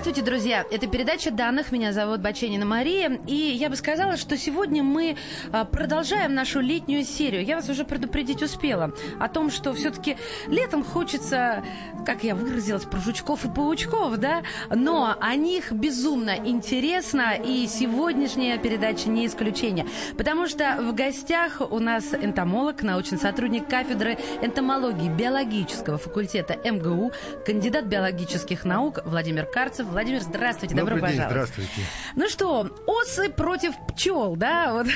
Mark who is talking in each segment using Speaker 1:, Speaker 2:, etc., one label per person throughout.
Speaker 1: Здравствуйте, друзья! Это передача данных. Меня зовут Баченина Мария. И я бы сказала, что сегодня мы а, продолжаем нашу летнюю серию. Я вас уже предупредить успела о том, что все-таки летом хочется, как я выразилась, про жучков и паучков, да? Но о них безумно интересно, и сегодняшняя передача не исключение. Потому что в гостях у нас энтомолог, научный сотрудник кафедры энтомологии биологического факультета МГУ, кандидат биологических наук Владимир Карцев. Владимир, здравствуйте, добро
Speaker 2: Добрый день,
Speaker 1: пожаловать.
Speaker 2: здравствуйте.
Speaker 1: Ну что, осы против пчел, да? Вот.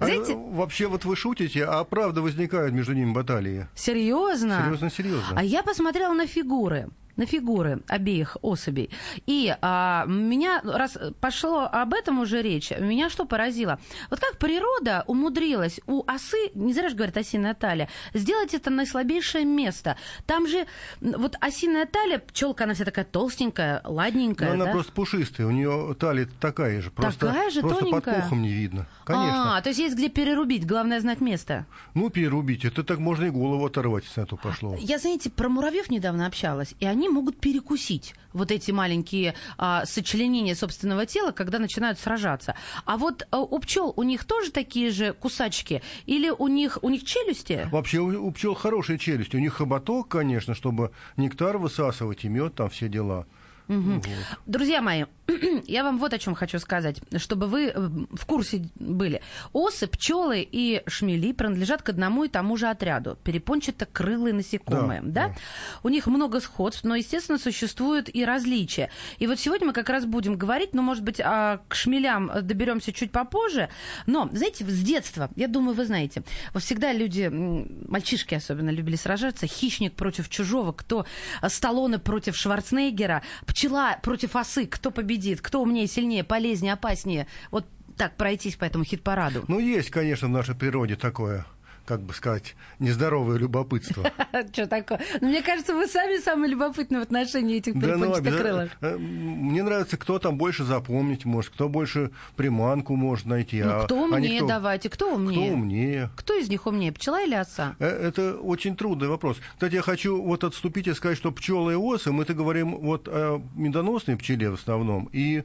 Speaker 2: А,
Speaker 1: Знаете,
Speaker 2: вообще, вот вы шутите, а правда возникают между ними баталии?
Speaker 1: серьезно?
Speaker 2: Серьезно, серьезно.
Speaker 1: А я посмотрела на фигуры на фигуры обеих особей. И а, меня, раз пошло об этом уже речь, меня что поразило? Вот как природа умудрилась у осы, не зря же говорят осиная талия, сделать это наислабейшее место. Там же вот осиная талия, пчелка, она вся такая толстенькая, ладненькая,
Speaker 2: Но она
Speaker 1: да?
Speaker 2: просто пушистая, у нее талия такая же. Просто,
Speaker 1: Такая же,
Speaker 2: просто под
Speaker 1: тоненькая?
Speaker 2: пухом не видно. Конечно.
Speaker 1: А, то есть есть где перерубить, главное знать место.
Speaker 2: Ну, перерубить, это так можно и голову оторвать, если на то пошло.
Speaker 1: Я, знаете, про муравьев недавно общалась, и они могут перекусить вот эти маленькие а, сочленения собственного тела, когда начинают сражаться. А вот а, у пчел у них тоже такие же кусачки? Или у них, у них челюсти?
Speaker 2: Вообще у, у пчел хорошая челюсть. У них хоботок, конечно, чтобы нектар высасывать и мед, там все дела. Вот.
Speaker 1: Друзья мои, я вам вот о чем хочу сказать, чтобы вы э, в курсе были. Осы, пчелы и шмели принадлежат к одному и тому же отряду. Перепончато-крылые насекомые.
Speaker 2: Да,
Speaker 1: Да,
Speaker 2: да.
Speaker 1: У них много сходств, но, естественно, существуют и различия. И вот сегодня мы как раз будем говорить, ну, может быть, а, к шмелям доберемся чуть попозже. Но, знаете, с детства, я думаю, вы знаете, всегда люди, мальчишки особенно, любили сражаться. Хищник против чужого, кто а, Сталлоне против Шварценеггера, пчела против осы, кто победит, кто умнее, сильнее, полезнее, опаснее. Вот так пройтись по этому хит-параду.
Speaker 2: Ну, есть, конечно, в нашей природе такое, как бы сказать, нездоровое любопытство.
Speaker 1: Что такое? Ну, мне кажется, вы сами самые любопытные в отношении этих
Speaker 2: ну,
Speaker 1: перепончатокрылых.
Speaker 2: э, Мне нравится, кто там больше запомнить может, кто больше приманку может найти.
Speaker 1: Ну,
Speaker 2: а-
Speaker 1: кто
Speaker 2: не
Speaker 1: умнее, давайте, кто
Speaker 2: Кто
Speaker 1: умнее?
Speaker 2: умнее?
Speaker 1: Кто из них умнее, пчела или оса?
Speaker 2: Э, Это очень трудный вопрос. Кстати, я хочу вот отступить и сказать, что пчелы и осы, мы-то говорим вот о медоносной пчеле в основном, и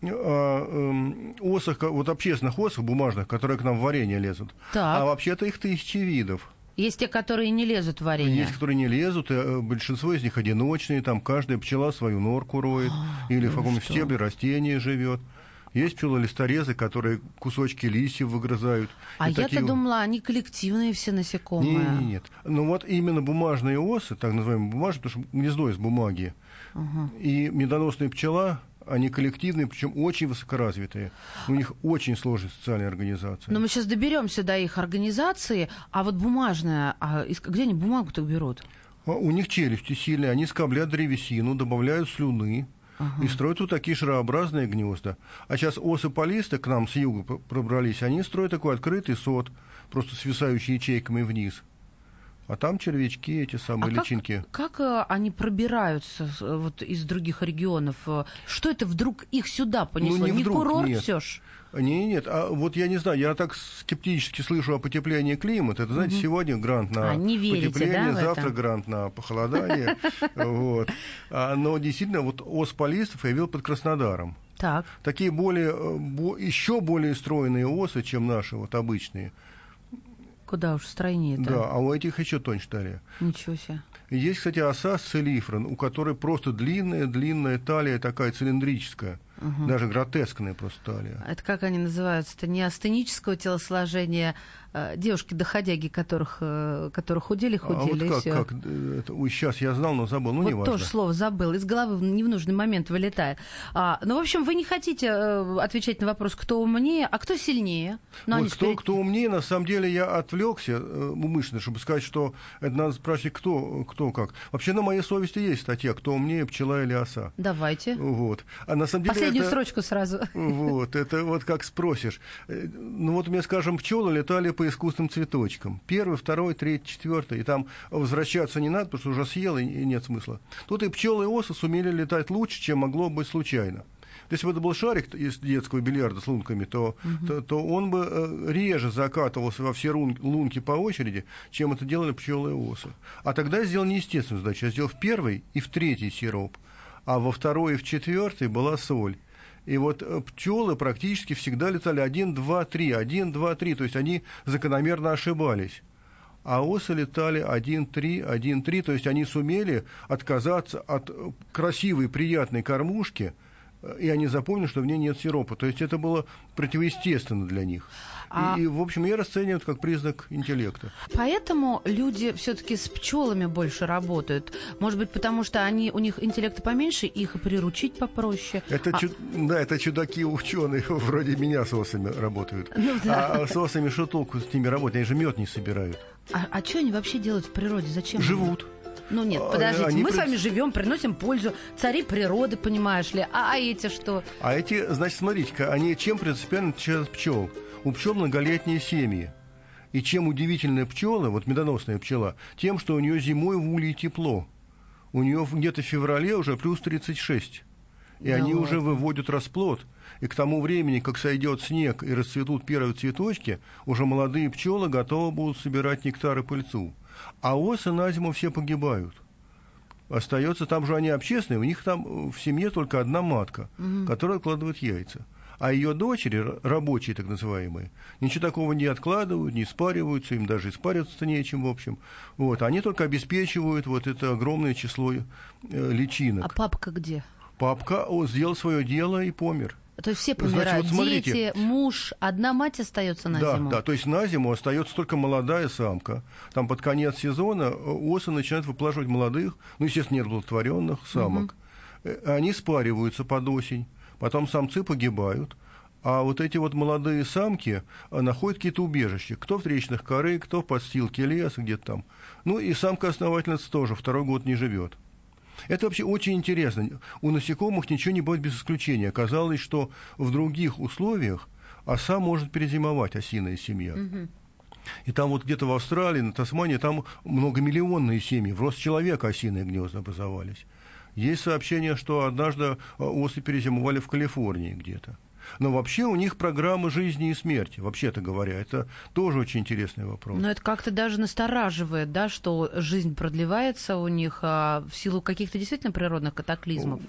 Speaker 2: осах, ко- вот общественных осах бумажных, которые к нам в варенье лезут.
Speaker 1: Так.
Speaker 2: А вообще-то их тысячи видов.
Speaker 1: Есть те, которые не лезут в варенье.
Speaker 2: Есть, которые не лезут, и э, большинство из них одиночные, там каждая пчела свою норку роет, или в каком-то
Speaker 1: что?
Speaker 2: стебле растения живет. Есть пчелы-листорезы, которые кусочки листьев выгрызают.
Speaker 1: А я-то
Speaker 2: такие-
Speaker 1: думала, они коллективные все насекомые.
Speaker 2: Не, не, нет. Ну вот именно бумажные осы, так называемые бумажные, потому что гнездо из бумаги, и медоносная пчела, они коллективные, причем очень высокоразвитые. У них очень сложная социальная организация.
Speaker 1: Но мы сейчас доберемся до их организации, а вот бумажная, а где они бумагу так берут?
Speaker 2: А У них челюсти сильные, они скоблят древесину, добавляют слюны. И строят вот такие шарообразные гнезда. А сейчас осы полисты к нам с юга пробрались, они строят такой открытый сот, просто свисающий ячейками вниз. А там червячки, эти самые
Speaker 1: а как,
Speaker 2: личинки.
Speaker 1: как э, они пробираются э, вот из других регионов? Э, Что это вдруг их сюда понесло?
Speaker 2: Ну, не вдруг,
Speaker 1: курорт
Speaker 2: нет.
Speaker 1: все ж?
Speaker 2: Не, нет, а вот я не знаю, я так скептически слышу о потеплении климата. Это, знаете, сегодня грант на
Speaker 1: А, не верите,
Speaker 2: потепление,
Speaker 1: да,
Speaker 2: завтра
Speaker 1: это?
Speaker 2: грант на похолодание. Вот. А, Но действительно, вот ос полистов я видел под Краснодаром.
Speaker 1: Так.
Speaker 2: Такие более, бо- еще более стройные осы, чем наши, вот обычные.
Speaker 1: Куда уж стройнее это.
Speaker 2: Да, а у этих еще тоньше талия.
Speaker 1: Ничего себе.
Speaker 2: Есть, кстати, оса сцелифрон, у которой просто длинная-длинная талия такая цилиндрическая. Даже гротескная просто талия.
Speaker 1: Это как они называются-то? Не астенического телосложения, девушки-доходяги, которых, э, которые худели,
Speaker 2: А вот
Speaker 1: худели,
Speaker 2: как,
Speaker 1: всё.
Speaker 2: как, э, это, ой, сейчас я знал, но забыл, ну,
Speaker 1: вот
Speaker 2: неважно.
Speaker 1: тоже слово забыл, из головы не в нужный момент вылетает. А, ну, в общем, вы не хотите э, отвечать на вопрос, кто умнее, а кто сильнее? Ну, они
Speaker 2: Вот кто,
Speaker 1: перед-
Speaker 2: кто умнее, на самом деле я отвлекся э, умышленно, чтобы сказать, что это надо спрашивать, кто, кто как. Вообще на моей совести есть статья, кто умнее, пчела или оса.
Speaker 1: Давайте.
Speaker 2: Вот. А на самом деле
Speaker 1: Последнюю
Speaker 2: это,
Speaker 1: строчку сразу.
Speaker 2: Вот, это вот как спросишь. Э, Ну вот мне, скажем, пчелы летали по искусственным цветочкам. Первый, второй, третий, четвертый. И там возвращаться не надо, потому что уже съел, и нет смысла. Тут и пчелы, и осы сумели летать лучше, чем могло быть случайно. Если бы это был шарик из детского бильярда с лунками, то, угу. то, то он бы э, реже закатывался во все лунки по очереди, чем это делали пчелы и осы. А тогда я сделал неестественную задачу. Я сделал в первый и в третий сироп, а во второй и в четвертый была соль. И вот э, пчелы практически всегда летали 1, 2, 3, 1, 2, 3. То есть они закономерно ошибались. А осы летали 1, 3, 1, 3. То есть они сумели отказаться от э, красивой, приятной кормушки, э, и они запомнили, что в ней нет сиропа. То есть это было противоестественно для них. А... И, в общем, я расцениваю это как признак интеллекта.
Speaker 1: Поэтому люди все-таки с пчелами больше работают. Может быть, потому что они, у них интеллекта поменьше, их и приручить попроще.
Speaker 2: Это
Speaker 1: а...
Speaker 2: чуд... Да, это чудаки ученые, вроде меня с осами работают. Ну, да. А с осами что толку с ними работать? Они же мед не собирают.
Speaker 1: А, а что они вообще делают в природе? Зачем?
Speaker 2: Живут.
Speaker 1: Ну нет, а, подождите, они мы при... с вами живем, приносим пользу, цари природы, понимаешь ли, а, а эти что?
Speaker 2: А эти, значит, смотрите-ка, они чем принципиально от пчел? У пчел многолетние семьи. И чем удивительная пчела, вот медоносная пчела, тем, что у нее зимой в улье тепло. У нее где-то в феврале уже плюс 36. И да они ладно. уже выводят расплод. И к тому времени, как сойдет снег и расцветут первые цветочки, уже молодые пчелы готовы будут собирать нектар и пыльцу. А осы на зиму все погибают. Остается там же они общественные, у них там в семье только одна матка, угу. которая откладывает яйца. А ее дочери, рабочие так называемые, ничего такого не откладывают, не спариваются, им даже испариться нечем, в общем. Вот, они только обеспечивают вот это огромное число э, личинок.
Speaker 1: А папка где?
Speaker 2: Папка о, сделал свое дело и помер.
Speaker 1: То есть все помирают, Значит, вот смотрите, дети, муж, одна мать остается на
Speaker 2: да,
Speaker 1: зиму?
Speaker 2: Да, то есть на зиму остается только молодая самка. Там под конец сезона э, осы начинают выплаживать молодых, ну, естественно, неразплодотворенных самок. Угу. Они спариваются под осень потом самцы погибают, а вот эти вот молодые самки э, находят какие-то убежища. Кто в тречных коры, кто в подстилке леса где-то там. Ну и самка-основательница тоже второй год не живет. Это вообще очень интересно. У насекомых ничего не будет без исключения. Оказалось, что в других условиях оса может перезимовать, осиная семья. И там вот где-то в Австралии, на Тасмании, там многомиллионные семьи, в рост человека осиные гнезда образовались. Есть сообщение, что однажды э, осы перезимовали в Калифорнии где-то. Но вообще у них программа жизни и смерти, вообще-то говоря. Это тоже очень интересный вопрос.
Speaker 1: Но это как-то даже настораживает, да, что жизнь продлевается у них а, в силу каких-то действительно природных катаклизмов.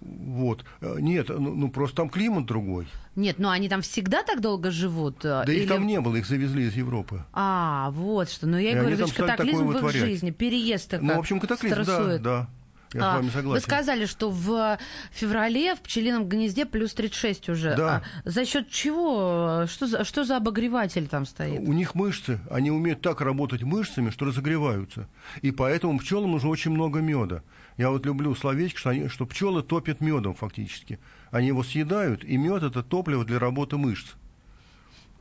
Speaker 2: Вот. Э, нет, ну, ну просто там климат другой.
Speaker 1: Нет, ну они там всегда так долго живут?
Speaker 2: Э, да или... их там не было, их завезли из Европы.
Speaker 1: А, вот что. Ну я и говорю, это катаклизм в их жизни, переезд
Speaker 2: Ну, в общем, катаклизм, стрессует. да, да. Я а, с вами согласен.
Speaker 1: Вы сказали, что в феврале в пчелином гнезде плюс 36 уже.
Speaker 2: Да.
Speaker 1: А за счет чего? Что за, что за обогреватель там стоит?
Speaker 2: У них мышцы. Они умеют так работать мышцами, что разогреваются. И поэтому пчелам нужно очень много меда. Я вот люблю словечко, что, они, что пчелы топят медом фактически. Они его съедают, и мед это топливо для работы мышц.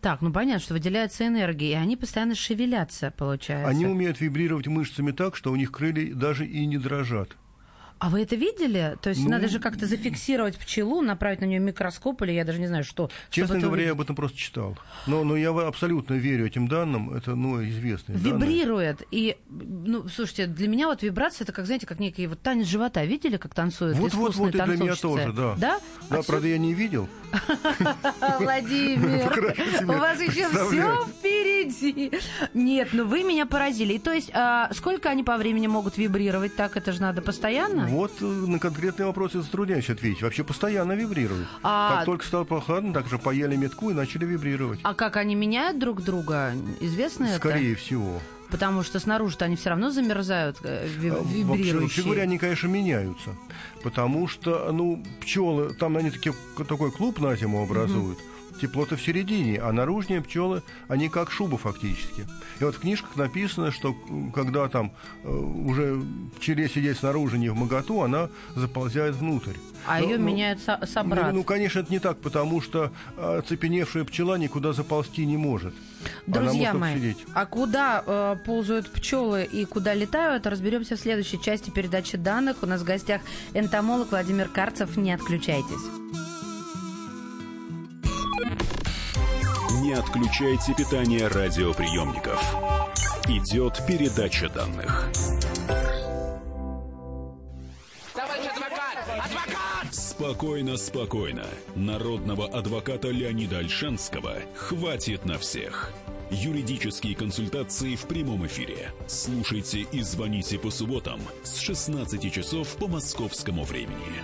Speaker 1: Так, ну понятно, что выделяется энергия, и они постоянно шевелятся, получается.
Speaker 2: Они умеют вибрировать мышцами так, что у них крылья даже и не дрожат.
Speaker 1: А вы это видели? То есть ну, надо же как-то зафиксировать пчелу, направить на нее микроскоп или я даже не знаю что.
Speaker 2: Честно говоря, увидеть. я об этом просто читал. Но, но я абсолютно верю этим данным. Это ну, известные
Speaker 1: Вибрирует. Данные. И, ну, слушайте, для меня вот вибрация, это как, знаете, как некий вот танец живота. Видели, как танцуют
Speaker 2: Вот, вот, вот, и для меня тоже, да.
Speaker 1: Да?
Speaker 2: Да, а правда, я не видел.
Speaker 1: Владимир, у вас еще все впереди. Нет, ну вы меня поразили. То есть, а, сколько они по времени могут вибрировать? Так, это же надо постоянно?
Speaker 2: Вот э, на конкретные вопросы затрудняюсь ответить. Вообще постоянно вибрируют. А... Как только стало прохладно, так же поели метку и начали вибрировать.
Speaker 1: А как они меняют друг друга? Известно
Speaker 2: Скорее
Speaker 1: это?
Speaker 2: Скорее всего.
Speaker 1: Потому что снаружи-то они все равно замерзают, э, вибрирующие. Вообще,
Speaker 2: вообще говоря, они, конечно, меняются. Потому что, ну, пчелы, там они таки, такой клуб на зиму образуют. Угу тепло-то в середине, а наружные пчелы, они как шуба фактически. И вот в книжках написано, что когда там э, уже пчеле сидеть снаружи не в моготу, она заползает внутрь.
Speaker 1: А ее ну, меняют собрат.
Speaker 2: Ну, ну, конечно, это не так, потому что оцепеневшая пчела никуда заползти не может.
Speaker 1: Друзья мои, сидеть. а куда э, ползают пчелы и куда летают, разберемся в следующей части передачи данных. У нас в гостях энтомолог Владимир Карцев. Не отключайтесь.
Speaker 3: Не отключайте питание радиоприемников. Идет передача данных.
Speaker 4: Товарищ адвокат! Адвокат!
Speaker 3: Спокойно, спокойно. Народного адвоката Леонида Альшанского хватит на всех. Юридические консультации в прямом эфире. Слушайте и звоните по субботам с 16 часов по московскому времени.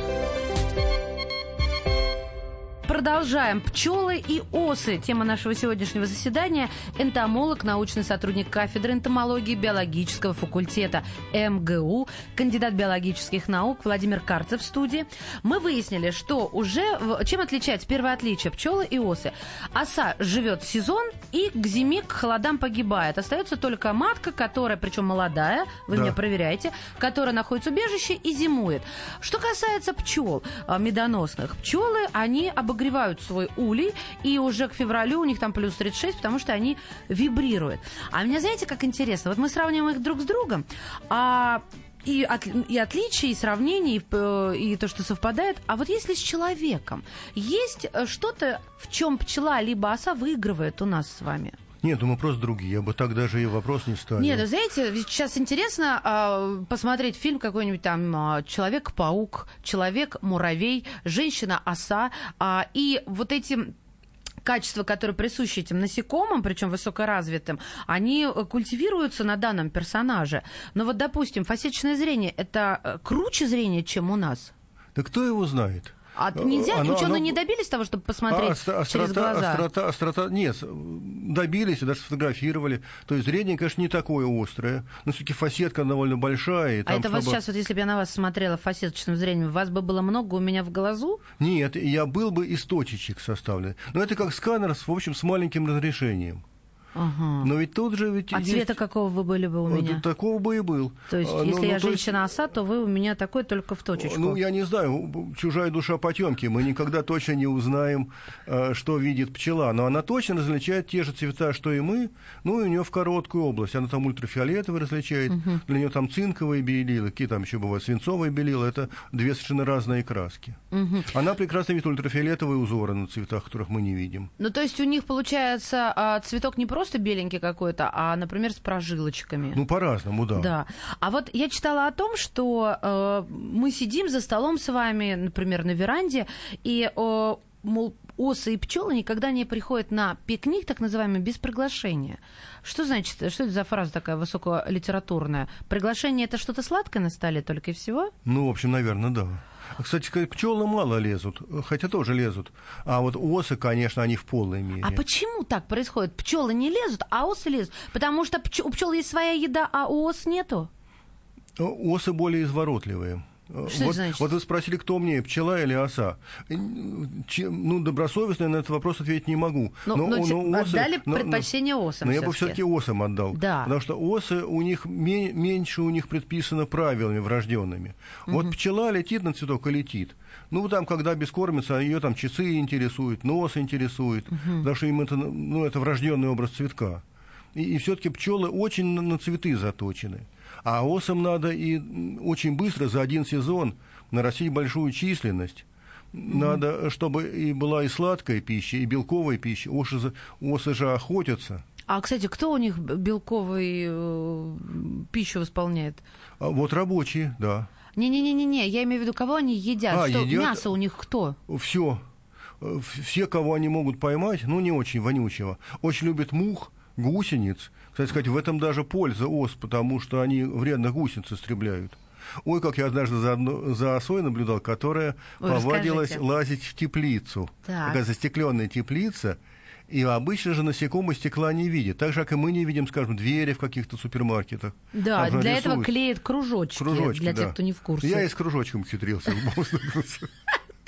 Speaker 1: Продолжаем. Пчелы и осы. Тема нашего сегодняшнего заседания. Энтомолог, научный сотрудник кафедры энтомологии биологического факультета МГУ, кандидат биологических наук Владимир Карцев в студии. Мы выяснили, что уже... Чем отличается первое отличие пчелы и осы? Оса живет сезон и к зиме, к холодам погибает. Остается только матка, которая, причем молодая, вы
Speaker 2: Да.
Speaker 1: меня проверяете, которая находится в убежище и зимует. Что касается пчел а, медоносных, пчелы, они обогревают свой улей, и уже к февралю у них там плюс 36, потому что они вибрируют. А мне знаете, как интересно? Вот мы сравниваем их друг с другом, а и, от- и отличия, и сравнения, и, э, и то, что совпадает. А вот если с человеком, есть э, что-то, в чем пчела либо оса выигрывает у нас с вами?
Speaker 2: Нет, ну мы просто другие. Я бы так даже и вопрос не ставил.
Speaker 1: Нет, вы знаете, сейчас интересно а, посмотреть фильм какой-нибудь там а, Человек-паук, Человек-муравей, Женщина-оса. а, и вот эти качества, которые присущи этим насекомым, причем высокоразвитым, они э, культивируются на данном персонаже. Но вот, допустим, фасеточное зрение это э, круче зрения, чем у нас.
Speaker 2: Да кто его знает?
Speaker 1: А нельзя,
Speaker 2: Оно-
Speaker 1: ученые
Speaker 2: оно-
Speaker 1: не добились того, чтобы посмотреть
Speaker 2: А, остро-
Speaker 1: через
Speaker 2: острота,
Speaker 1: глаза.
Speaker 2: острота, острота, нет, добились и даже сфотографировали. То есть зрение, конечно, не такое острое, но все-таки фасетка довольно большая. и
Speaker 1: А
Speaker 2: там,
Speaker 1: это вас
Speaker 2: чтобы-
Speaker 1: сейчас, вот если бы я на вас смотрела фасеточным зрением, вас бы было много у меня в глазу?
Speaker 2: Нет, я был бы из точечек составлен. Но это как сканер, в общем, с маленьким разрешением.
Speaker 1: Ага.
Speaker 2: Но ведь тут же ведь
Speaker 1: А
Speaker 2: есть-
Speaker 1: цвета какого вы были бы у меня?
Speaker 2: Такого бы и был.
Speaker 1: То есть,
Speaker 2: А, ну,
Speaker 1: если
Speaker 2: ну,
Speaker 1: я
Speaker 2: то есть-
Speaker 1: женщина-оса, то вы у меня такой только в точечку.
Speaker 2: Ну, я не знаю, чужая душа потемки. Мы никогда точно не узнаем, э, что видит пчела. Но она точно различает те же цвета, что и мы. Ну, и у нее в короткую область. Она там ультрафиолетовый различает. Для нее там цинковые белила, какие там еще бывают, свинцовые белила. Это две совершенно разные краски. Она прекрасно видит ультрафиолетовые узоры на цветах, которых мы не видим.
Speaker 1: Ну, то есть у них получается а, цветок не просто беленький какой-то, а, например, с прожилочками.
Speaker 2: Ну, по-разному, да.
Speaker 1: Да. А вот я читала о том, что э, мы сидим за столом с вами, например, на веранде, и, э, мол, осы и пчелы никогда не приходят на пикник, так называемый, без приглашения. Что значит, что это за фраза такая высоколитературная? Приглашение это что-то сладкое на столе только и всего?
Speaker 2: Ну, в общем, наверное, да. Кстати, сказать, пчелы мало лезут, хотя тоже лезут. А вот осы, конечно, они в полной мере.
Speaker 1: А почему так происходит? Пчелы не лезут, а осы лезут. Потому что у пчел есть своя еда, а у ос нету.
Speaker 2: Осы более изворотливые.
Speaker 1: Что
Speaker 2: вот,
Speaker 1: значит?
Speaker 2: вот вы спросили, кто мне, пчела или оса? Э, чем- ну, добросовестно я на этот вопрос ответить не могу.
Speaker 1: Ну, ну, те-
Speaker 2: осы-
Speaker 1: отдали
Speaker 2: но- но-
Speaker 1: предпочтение осам
Speaker 2: Но я бы все-таки осам отдал.
Speaker 1: Да.
Speaker 2: Потому что осы, у них ме- меньше у них предписано правилами врожденными. Вот пчела летит на цветок и летит. Ну, там, когда бескормится, ее там часы интересуют, нос интересует, потому что им это, ну, это врожденный образ цветка. И, все-таки пчелы очень на, на цветы заточены. А осам надо и очень быстро за один сезон нарастить большую численность. Надо, чтобы и была и сладкая пища, и белковая пища. Осы, осы же охотятся.
Speaker 1: А, кстати, кто у них белковый э, пищу восполняет?
Speaker 2: А вот рабочие, да.
Speaker 1: Не-не-не-не, я имею в виду, кого они едят?
Speaker 2: А,
Speaker 1: Что,
Speaker 2: едят?
Speaker 1: Мясо у них кто?
Speaker 2: Все. Все, кого они могут поймать, ну, не очень вонючего, очень любят мух, гусениц. Кстати сказать, в этом даже польза ос, потому что они вредных гусениц истребляют. Ой, как я однажды за, одно- за осой наблюдал, которая
Speaker 1: Ой,
Speaker 2: повадилась
Speaker 1: расскажите.
Speaker 2: лазить в теплицу.
Speaker 1: Так.
Speaker 2: Такая застекленная теплица. И обычно же насекомые стекла не видят. Так же, как и мы не видим, скажем, двери в каких-то супермаркетах.
Speaker 1: Да, для этого
Speaker 2: рисуют.
Speaker 1: клеят кружочки,
Speaker 2: Кружочки,
Speaker 1: для
Speaker 2: да.
Speaker 1: тех, кто не в курсе.
Speaker 2: Я и с кружочком хитрился.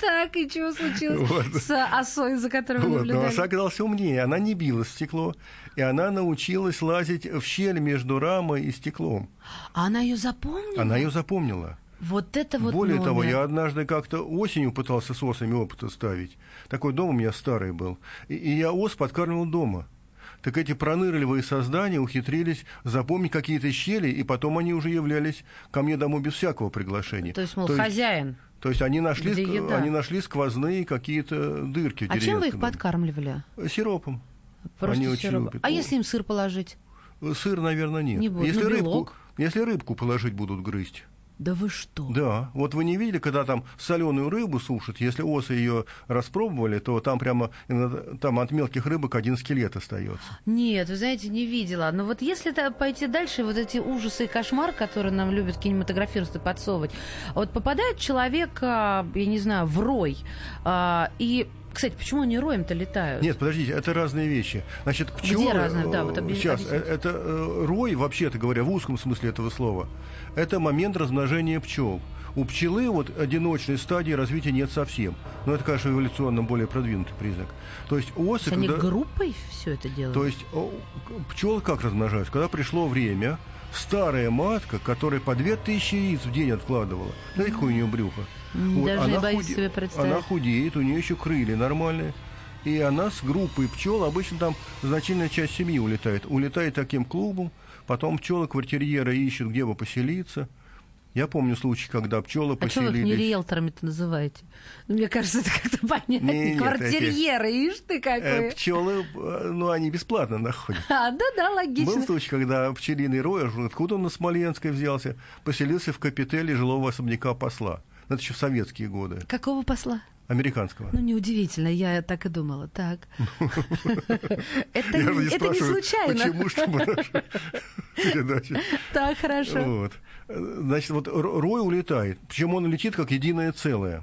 Speaker 1: Так, и чего случилось
Speaker 2: Вот.
Speaker 1: с осой, за которой вы
Speaker 2: Вот, но
Speaker 1: наблюдали?
Speaker 2: оса оказалась умнее. Она не била стекло, и она научилась лазить в щель между рамой и стеклом.
Speaker 1: А она ее запомнила?
Speaker 2: Она ее запомнила.
Speaker 1: Вот это вот
Speaker 2: Более того,
Speaker 1: номер.
Speaker 2: я однажды как-то осенью пытался с осами опыта ставить. Такой дом у меня старый был. И, и я ос подкармливал дома. Так эти пронырливые создания ухитрились запомнить какие-то щели, и потом они уже являлись ко мне домой без всякого приглашения.
Speaker 1: То есть, мол, То хозяин. Есть,
Speaker 2: то есть они нашли, они нашли сквозные какие-то дырки.
Speaker 1: А чем вы их подкармливали?
Speaker 2: Сиропом.
Speaker 1: Просто они сироп. Очень. А если им сыр положить?
Speaker 2: Сыр, наверное, нет.
Speaker 1: Не будет.
Speaker 2: Если,
Speaker 1: ну,
Speaker 2: рыбку, если рыбку положить будут грызть.
Speaker 1: Да вы что?
Speaker 2: Да. Вот вы не видели, когда там соленую рыбу сушат, если осы ее распробовали, то там прямо там от мелких рыбок один скелет остается.
Speaker 1: Нет, вы знаете, не видела. Но вот если пойти дальше, вот эти ужасы и кошмар, которые нам любят кинематографисты подсовывать, вот попадает человек, а, я не знаю, в рой, а, и кстати, почему они роем-то летают?
Speaker 2: Нет, подождите, это разные вещи. Значит, пчелы...
Speaker 1: Где разные? Да, вот
Speaker 2: объясните. Сейчас, э, это э, рой, вообще-то говоря, в узком смысле этого слова, это момент размножения пчел. У пчелы вот одиночной стадии развития нет совсем. Но это, конечно, эволюционно более продвинутый признак. То есть осы...
Speaker 1: То есть когда... они группой все это делают?
Speaker 2: То есть пчелы как размножаются? Когда пришло время, старая матка, которая по 2000 яиц в день откладывала, знаете, какое у нее брюхо?
Speaker 1: Вот, Даже она, боюсь худе... себе представить.
Speaker 2: она худеет, у нее еще крылья нормальные. И она с группой пчел, обычно там значительная часть семьи улетает. Улетает таким клубом, потом пчелы квартирьеры ищут, где бы поселиться. Я помню случай, когда пчелы а поселились... А что вы
Speaker 1: их не риэлторами-то называете? Ну, мне кажется, это как-то понятно. Не, Квартирьеры, эти... ишь ты какой.
Speaker 2: Э, пчелы, э, ну, они бесплатно находят.
Speaker 1: А, да-да, логично.
Speaker 2: Был случай, когда пчелиный рой, откуда он на Смоленской взялся, поселился в капителе жилого особняка посла. Это еще в советские годы.
Speaker 1: Какого посла?
Speaker 2: Американского.
Speaker 1: Ну, неудивительно, я так и думала. Так. Это не случайно.
Speaker 2: Почему, чтобы передача...
Speaker 1: Так, хорошо.
Speaker 2: Значит, вот Рой улетает. Почему он летит как единое целое?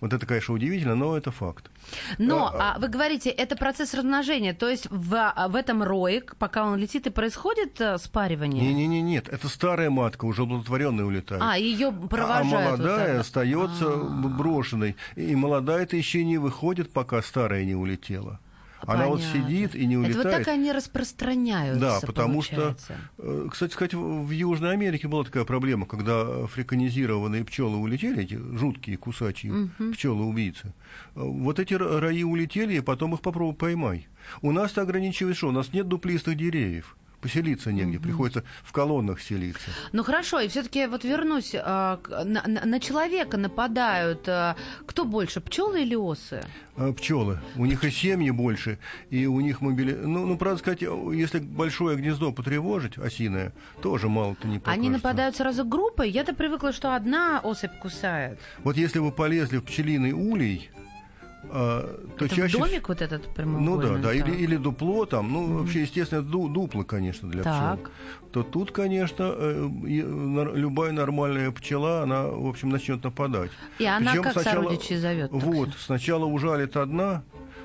Speaker 2: Вот это, конечно, удивительно, но это факт.
Speaker 1: Но а, а вы говорите, это процесс размножения, то есть в, а, в этом рое, пока он летит, и происходит а, спаривание?
Speaker 2: Не-не-не, нет, это старая матка, уже оплодотворенная улетает.
Speaker 1: А, ее провожают.
Speaker 2: А молодая вот остается А-а-а. брошенной. И молодая-то еще не выходит, пока старая не улетела. Она вот сидит и не улетает.
Speaker 1: Это вот так они распространяются,
Speaker 2: Да, потому получается. что, э, кстати сказать, в Южной Америке была такая проблема, когда африканизированные пчелы улетели, эти жуткие кусачие угу. пчелы-убийцы. Э, вот эти раи улетели, и потом их попробуй поймай. У нас-то ограничивает что? У нас нет дуплистых деревьев поселиться негде, mm-hmm. приходится в колоннах селиться.
Speaker 1: Ну хорошо, и все-таки вот вернусь, а, на, на, человека нападают а, кто больше, пчелы или осы?
Speaker 2: А, пчелы. У них и семьи больше, и у них мобили... Ну, ну, правда сказать, если большое гнездо потревожить, осиное, тоже мало-то не покажется.
Speaker 1: Они нападают сразу группой? Я-то привыкла, что одна особь кусает.
Speaker 2: Вот если вы полезли в пчелиный улей,
Speaker 1: а, то это чаще... домик вот этот
Speaker 2: прямоугольный? Ну да, да, или, или дупло там, ну mm вообще, естественно, ду, дупло, конечно, для так. пчел. То тут, конечно, э, любая нормальная пчела, она, в общем, начнет нападать.
Speaker 1: И она Причем как сначала, сородичей зовет?
Speaker 2: Вот, сначала ужалит одна,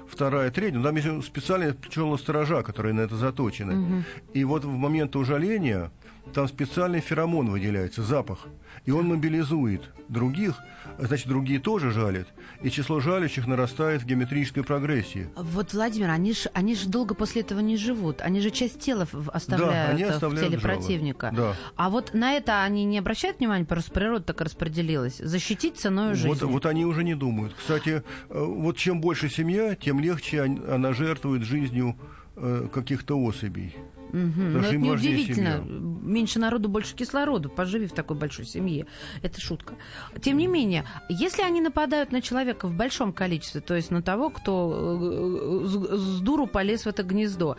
Speaker 2: вторая, третья. Там есть специальные пчелы-сторожа, которые на это заточены. Угу. И вот в момент ужаления там специальный феромон выделяется, запах. И он мобилизует других, значит, другие тоже жалят. И число жалящих нарастает в геометрической прогрессии.
Speaker 1: Вот, Владимир, они же они ж долго после этого не живут. Они же часть тела оставляют, да, они оставляют в теле жало. противника.
Speaker 2: Да.
Speaker 1: А вот на это они не обращают внимания, просто природа так распределилась. Защитить ценой жизни.
Speaker 2: Вот, вот они уже не думают. Кстати, э, вот чем больше семья, тем легче она жертвует жизнью э, каких-то особей.
Speaker 1: Угу. Но это неудивительно. Меньше народу, больше кислорода. Поживи в такой большой семье. Это шутка. Тем не менее, если они нападают на человека в большом количестве, то есть на того, кто э, с дуру полез в это гнездо,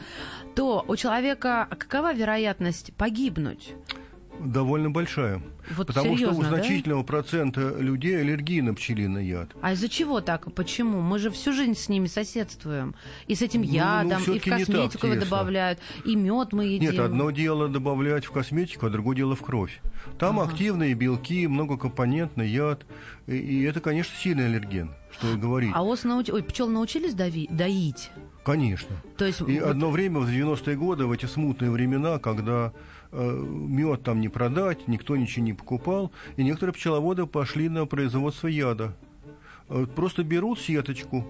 Speaker 1: то у человека какова вероятность погибнуть?
Speaker 2: Довольно большая.
Speaker 1: Вот
Speaker 2: Потому
Speaker 1: серьезно,
Speaker 2: что у значительного да? процента людей аллергия на пчелиный яд.
Speaker 1: А из-за чего так? Почему? Мы же всю жизнь с ними соседствуем. И с этим ядом, ну, ну, и в косметику его добавляют, и мед мы едим.
Speaker 2: Нет, одно дело добавлять в косметику, а другое дело в кровь. Там ага. активные белки, многокомпонентный яд. И, и это, конечно, сильный аллерген, что и говорить.
Speaker 1: А ос науч... Ой, пчел научились дави... доить?
Speaker 2: Конечно. То есть... И вот... одно время, в 90-е годы, в эти смутные времена, когда мед там не продать, никто ничего не покупал, и некоторые пчеловоды пошли на производство яда. Э, просто берут сеточку,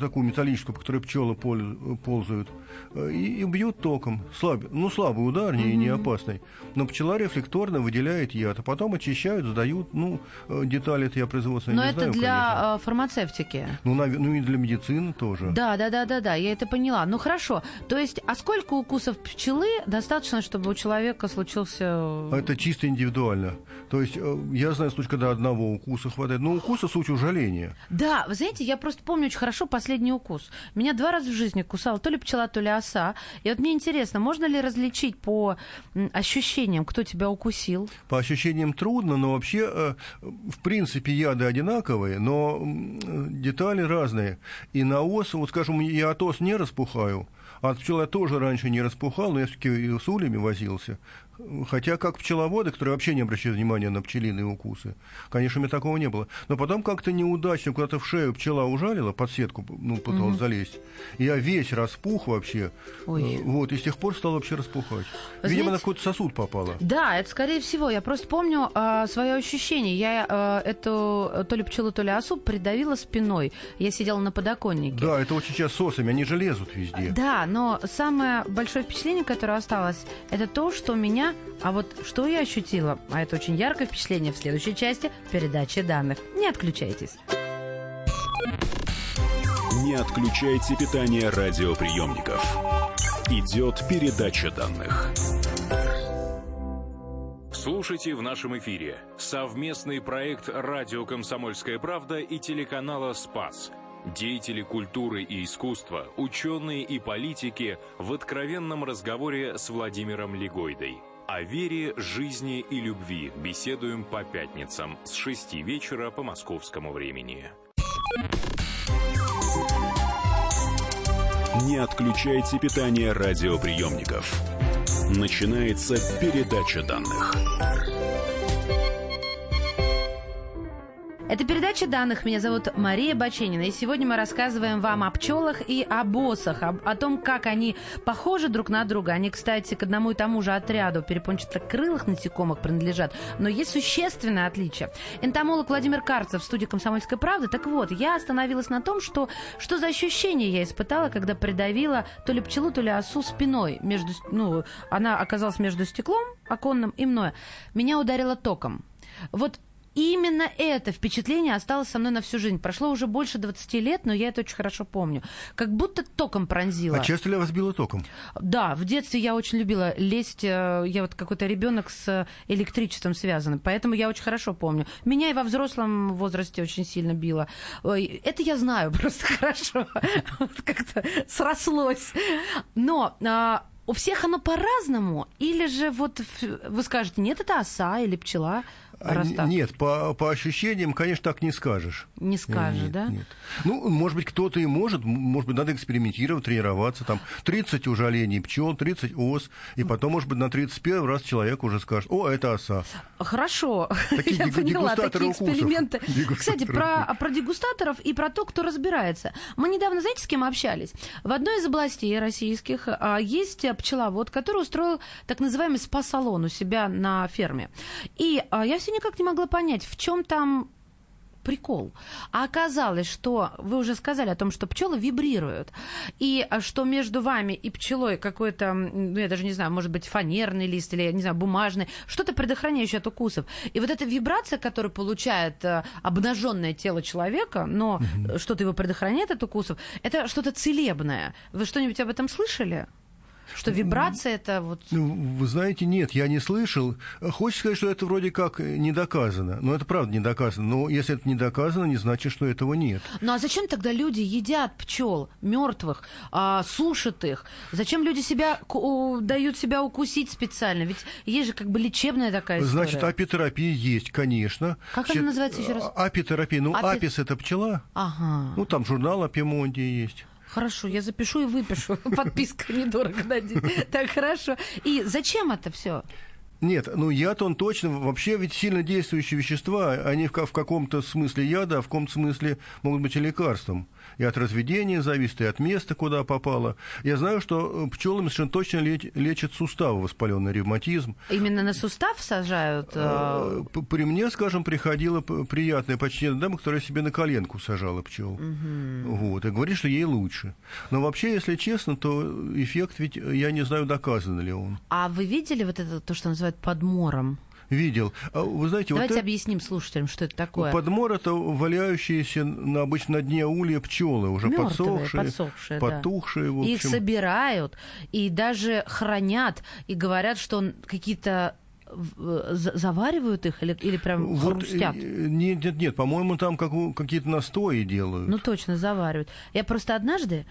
Speaker 2: такую металлическую, по которой пчелы ползают, э, и, и бьют током. Слаб, ну, слабый удар, не, не опасный. Но пчела рефлекторно выделяет яд, а потом очищают, сдают, ну, э, детали это я производственно
Speaker 1: Но
Speaker 2: не
Speaker 1: это
Speaker 2: знаю,
Speaker 1: для
Speaker 2: конечно.
Speaker 1: э, фармацевтики.
Speaker 2: Ну, нав- ну, и для медицины тоже.
Speaker 1: Да, да, да, да, да, я это поняла. Ну хорошо. То есть, а сколько укусов пчелы достаточно, чтобы у человека случился.
Speaker 2: А Это чисто индивидуально. То есть э, я знаю случай, когда одного укуса хватает. Но укуса суть ужаления.
Speaker 1: Да, вы знаете, я просто помню очень хорошо последний укус. Меня два раза в жизни кусала то ли пчела, то ли оса. И вот мне интересно, можно ли различить по ощущениям, кто тебя укусил?
Speaker 2: По ощущениям трудно, но вообще, э, в принципе, яды одинаковые, но детали разные. И на ос, вот скажем, я от ос не распухаю, от пчел я тоже раньше не распухал, но я все-таки с ульями возился. Хотя как пчеловоды, которые вообще не обращают внимания на пчелиные укусы, конечно, у меня такого не было. Но потом как-то неудачно куда-то в шею пчела ужалила, под сетку ну, пыталась залезть. И я весь распух вообще.
Speaker 1: Ой.
Speaker 2: Э, Вот, и с тех пор стал вообще распухать. Видимо,
Speaker 1: знаете-
Speaker 2: на какой-то сосуд попало.
Speaker 1: Да, это скорее всего. Я просто помню свое ощущение. Я а, эту э, то ли пчелу, то ли осу придавила спиной. Я сидела на подоконнике.
Speaker 2: Да, это очень часто с осами, они же лезут везде.
Speaker 1: Да, но самое большое впечатление, которое осталось, это то, что меня... А вот что я ощутила, а это очень яркое впечатление в следующей части передачи данных. Не отключайтесь.
Speaker 3: Не отключайте питание радиоприемников. Идет передача данных.
Speaker 4: Слушайте в нашем эфире совместный проект «Радио Комсомольская правда» и телеканала «Спас». Деятели культуры и искусства, ученые и политики в откровенном разговоре с Владимиром Легойдой. О вере, жизни и любви беседуем по пятницам с 6 вечера по московскому времени.
Speaker 3: Не отключайте питание радиоприемников. Начинается передача данных.
Speaker 1: Это передача данных. Меня зовут Мария Баченина. И сегодня мы рассказываем вам о пчелах и о боссах, об- о, том, как они похожи друг на друга. Они, кстати, к одному и тому же отряду перепончатокрылых насекомых принадлежат, но есть существенное отличие. Энтомолог Владимир Карцев в студии «Комсомольской правды». Так вот, я остановилась на том, что, что за ощущение я испытала, когда придавила то ли пчелу, то ли осу спиной. Между, ну, она оказалась между стеклом оконным и мною. Меня ударило током. Вот Именно это впечатление осталось со мной на всю жизнь. Прошло уже больше 20 лет, но я это очень хорошо помню. Как будто током пронзило.
Speaker 2: А часто ли вас било током?
Speaker 1: Да, в детстве я очень любила лезть. э, Я вот какой-то ребенок с электричеством связан, поэтому я очень хорошо помню. Меня и во взрослом возрасте очень сильно било. Это я знаю просто хорошо. Вот Как-то срослось. Но а, у всех оно по-разному? Или же вот вы скажете, нет, это оса или пчела?
Speaker 2: А,
Speaker 1: раз так?
Speaker 2: Нет, по, по ощущениям, конечно, так не скажешь.
Speaker 1: Не скажешь,
Speaker 2: Нет,
Speaker 1: да?
Speaker 2: Нет. Ну, может быть, кто-то и может, может быть, надо экспериментировать, тренироваться. Там 30 ужалений пчел, 30 ос, и потом, может быть, на 31 раз человек уже скажет, о, это оса.
Speaker 1: Хорошо,
Speaker 2: Такие
Speaker 1: я поняла, такие эксперименты. Кстати, про,
Speaker 2: укусов.
Speaker 1: про дегустаторов и про то, кто разбирается. Мы недавно, знаете, с кем общались? В одной из областей российских а, есть а, пчеловод, который устроил так называемый спа-салон у себя на ферме. И а, я все никак не могла понять, в чем там прикол. А оказалось, что вы уже сказали о том, что пчелы вибрируют, и а, что между вами и пчелой какой-то, ну, я даже не знаю, может быть, фанерный лист или, я не знаю, бумажный, что-то предохраняющее от укусов. И вот эта вибрация, которую получает э, обнаженное тело человека, но э, что-то его предохраняет от укусов, это что-то целебное. Вы что-нибудь об этом слышали? Что вибрация это вот...
Speaker 2: Ну, вы знаете, нет, я не слышал. Хочется сказать, что это вроде как не доказано. Но это правда не доказано. Но если это не доказано, не значит, что этого нет.
Speaker 1: Ну а зачем тогда люди едят пчел мертвых, а, сушат их? Зачем люди себя дают себя укусить специально? Ведь есть же как бы лечебная такая история.
Speaker 2: Значит, апитерапия есть, конечно.
Speaker 1: Как она называется еще раз?
Speaker 2: а- Апитерапия. Ну,
Speaker 1: Апи-
Speaker 2: апис это пчела.
Speaker 1: Ага.
Speaker 2: Ну, там журнал Апимондия есть.
Speaker 1: Хорошо, я запишу и выпишу. Подписка недорого дадим. Так, хорошо. И зачем это все?
Speaker 2: Нет, ну яд он точно, вообще ведь сильно действующие вещества, они в, в каком-то смысле яда, а в каком-то смысле могут быть и лекарством. И от разведения зависит, и от места, куда попало. Я знаю, что пчелами совершенно точно лечат суставы воспаленный ревматизм.
Speaker 1: Именно на сустав сажают?
Speaker 2: Э, при мне, скажем, приходила приятная почти дама, которая себе на коленку сажала пчел. Угу. Вот, и говорит, что ей лучше. Но вообще, если честно, то эффект ведь, я не знаю, доказан ли он.
Speaker 1: А вы видели вот это, то, что называют подмором?
Speaker 2: Видел. А вы знаете,
Speaker 1: Давайте
Speaker 2: вот
Speaker 1: объясним слушателям, что это такое.
Speaker 2: Подмор это валяющиеся на, обычно на дне улья пчелы, уже
Speaker 1: Мёртвые,
Speaker 2: подсохшие,
Speaker 1: подсохшие,
Speaker 2: потухшие.
Speaker 1: Да.
Speaker 2: В общем.
Speaker 1: Их собирают и даже хранят и говорят, что какие-то заваривают их или, или прям вот, хрустят?
Speaker 2: Нет, нет, нет, по-моему, там как, какие-то настои делают.
Speaker 1: Ну, точно, заваривают. Я просто однажды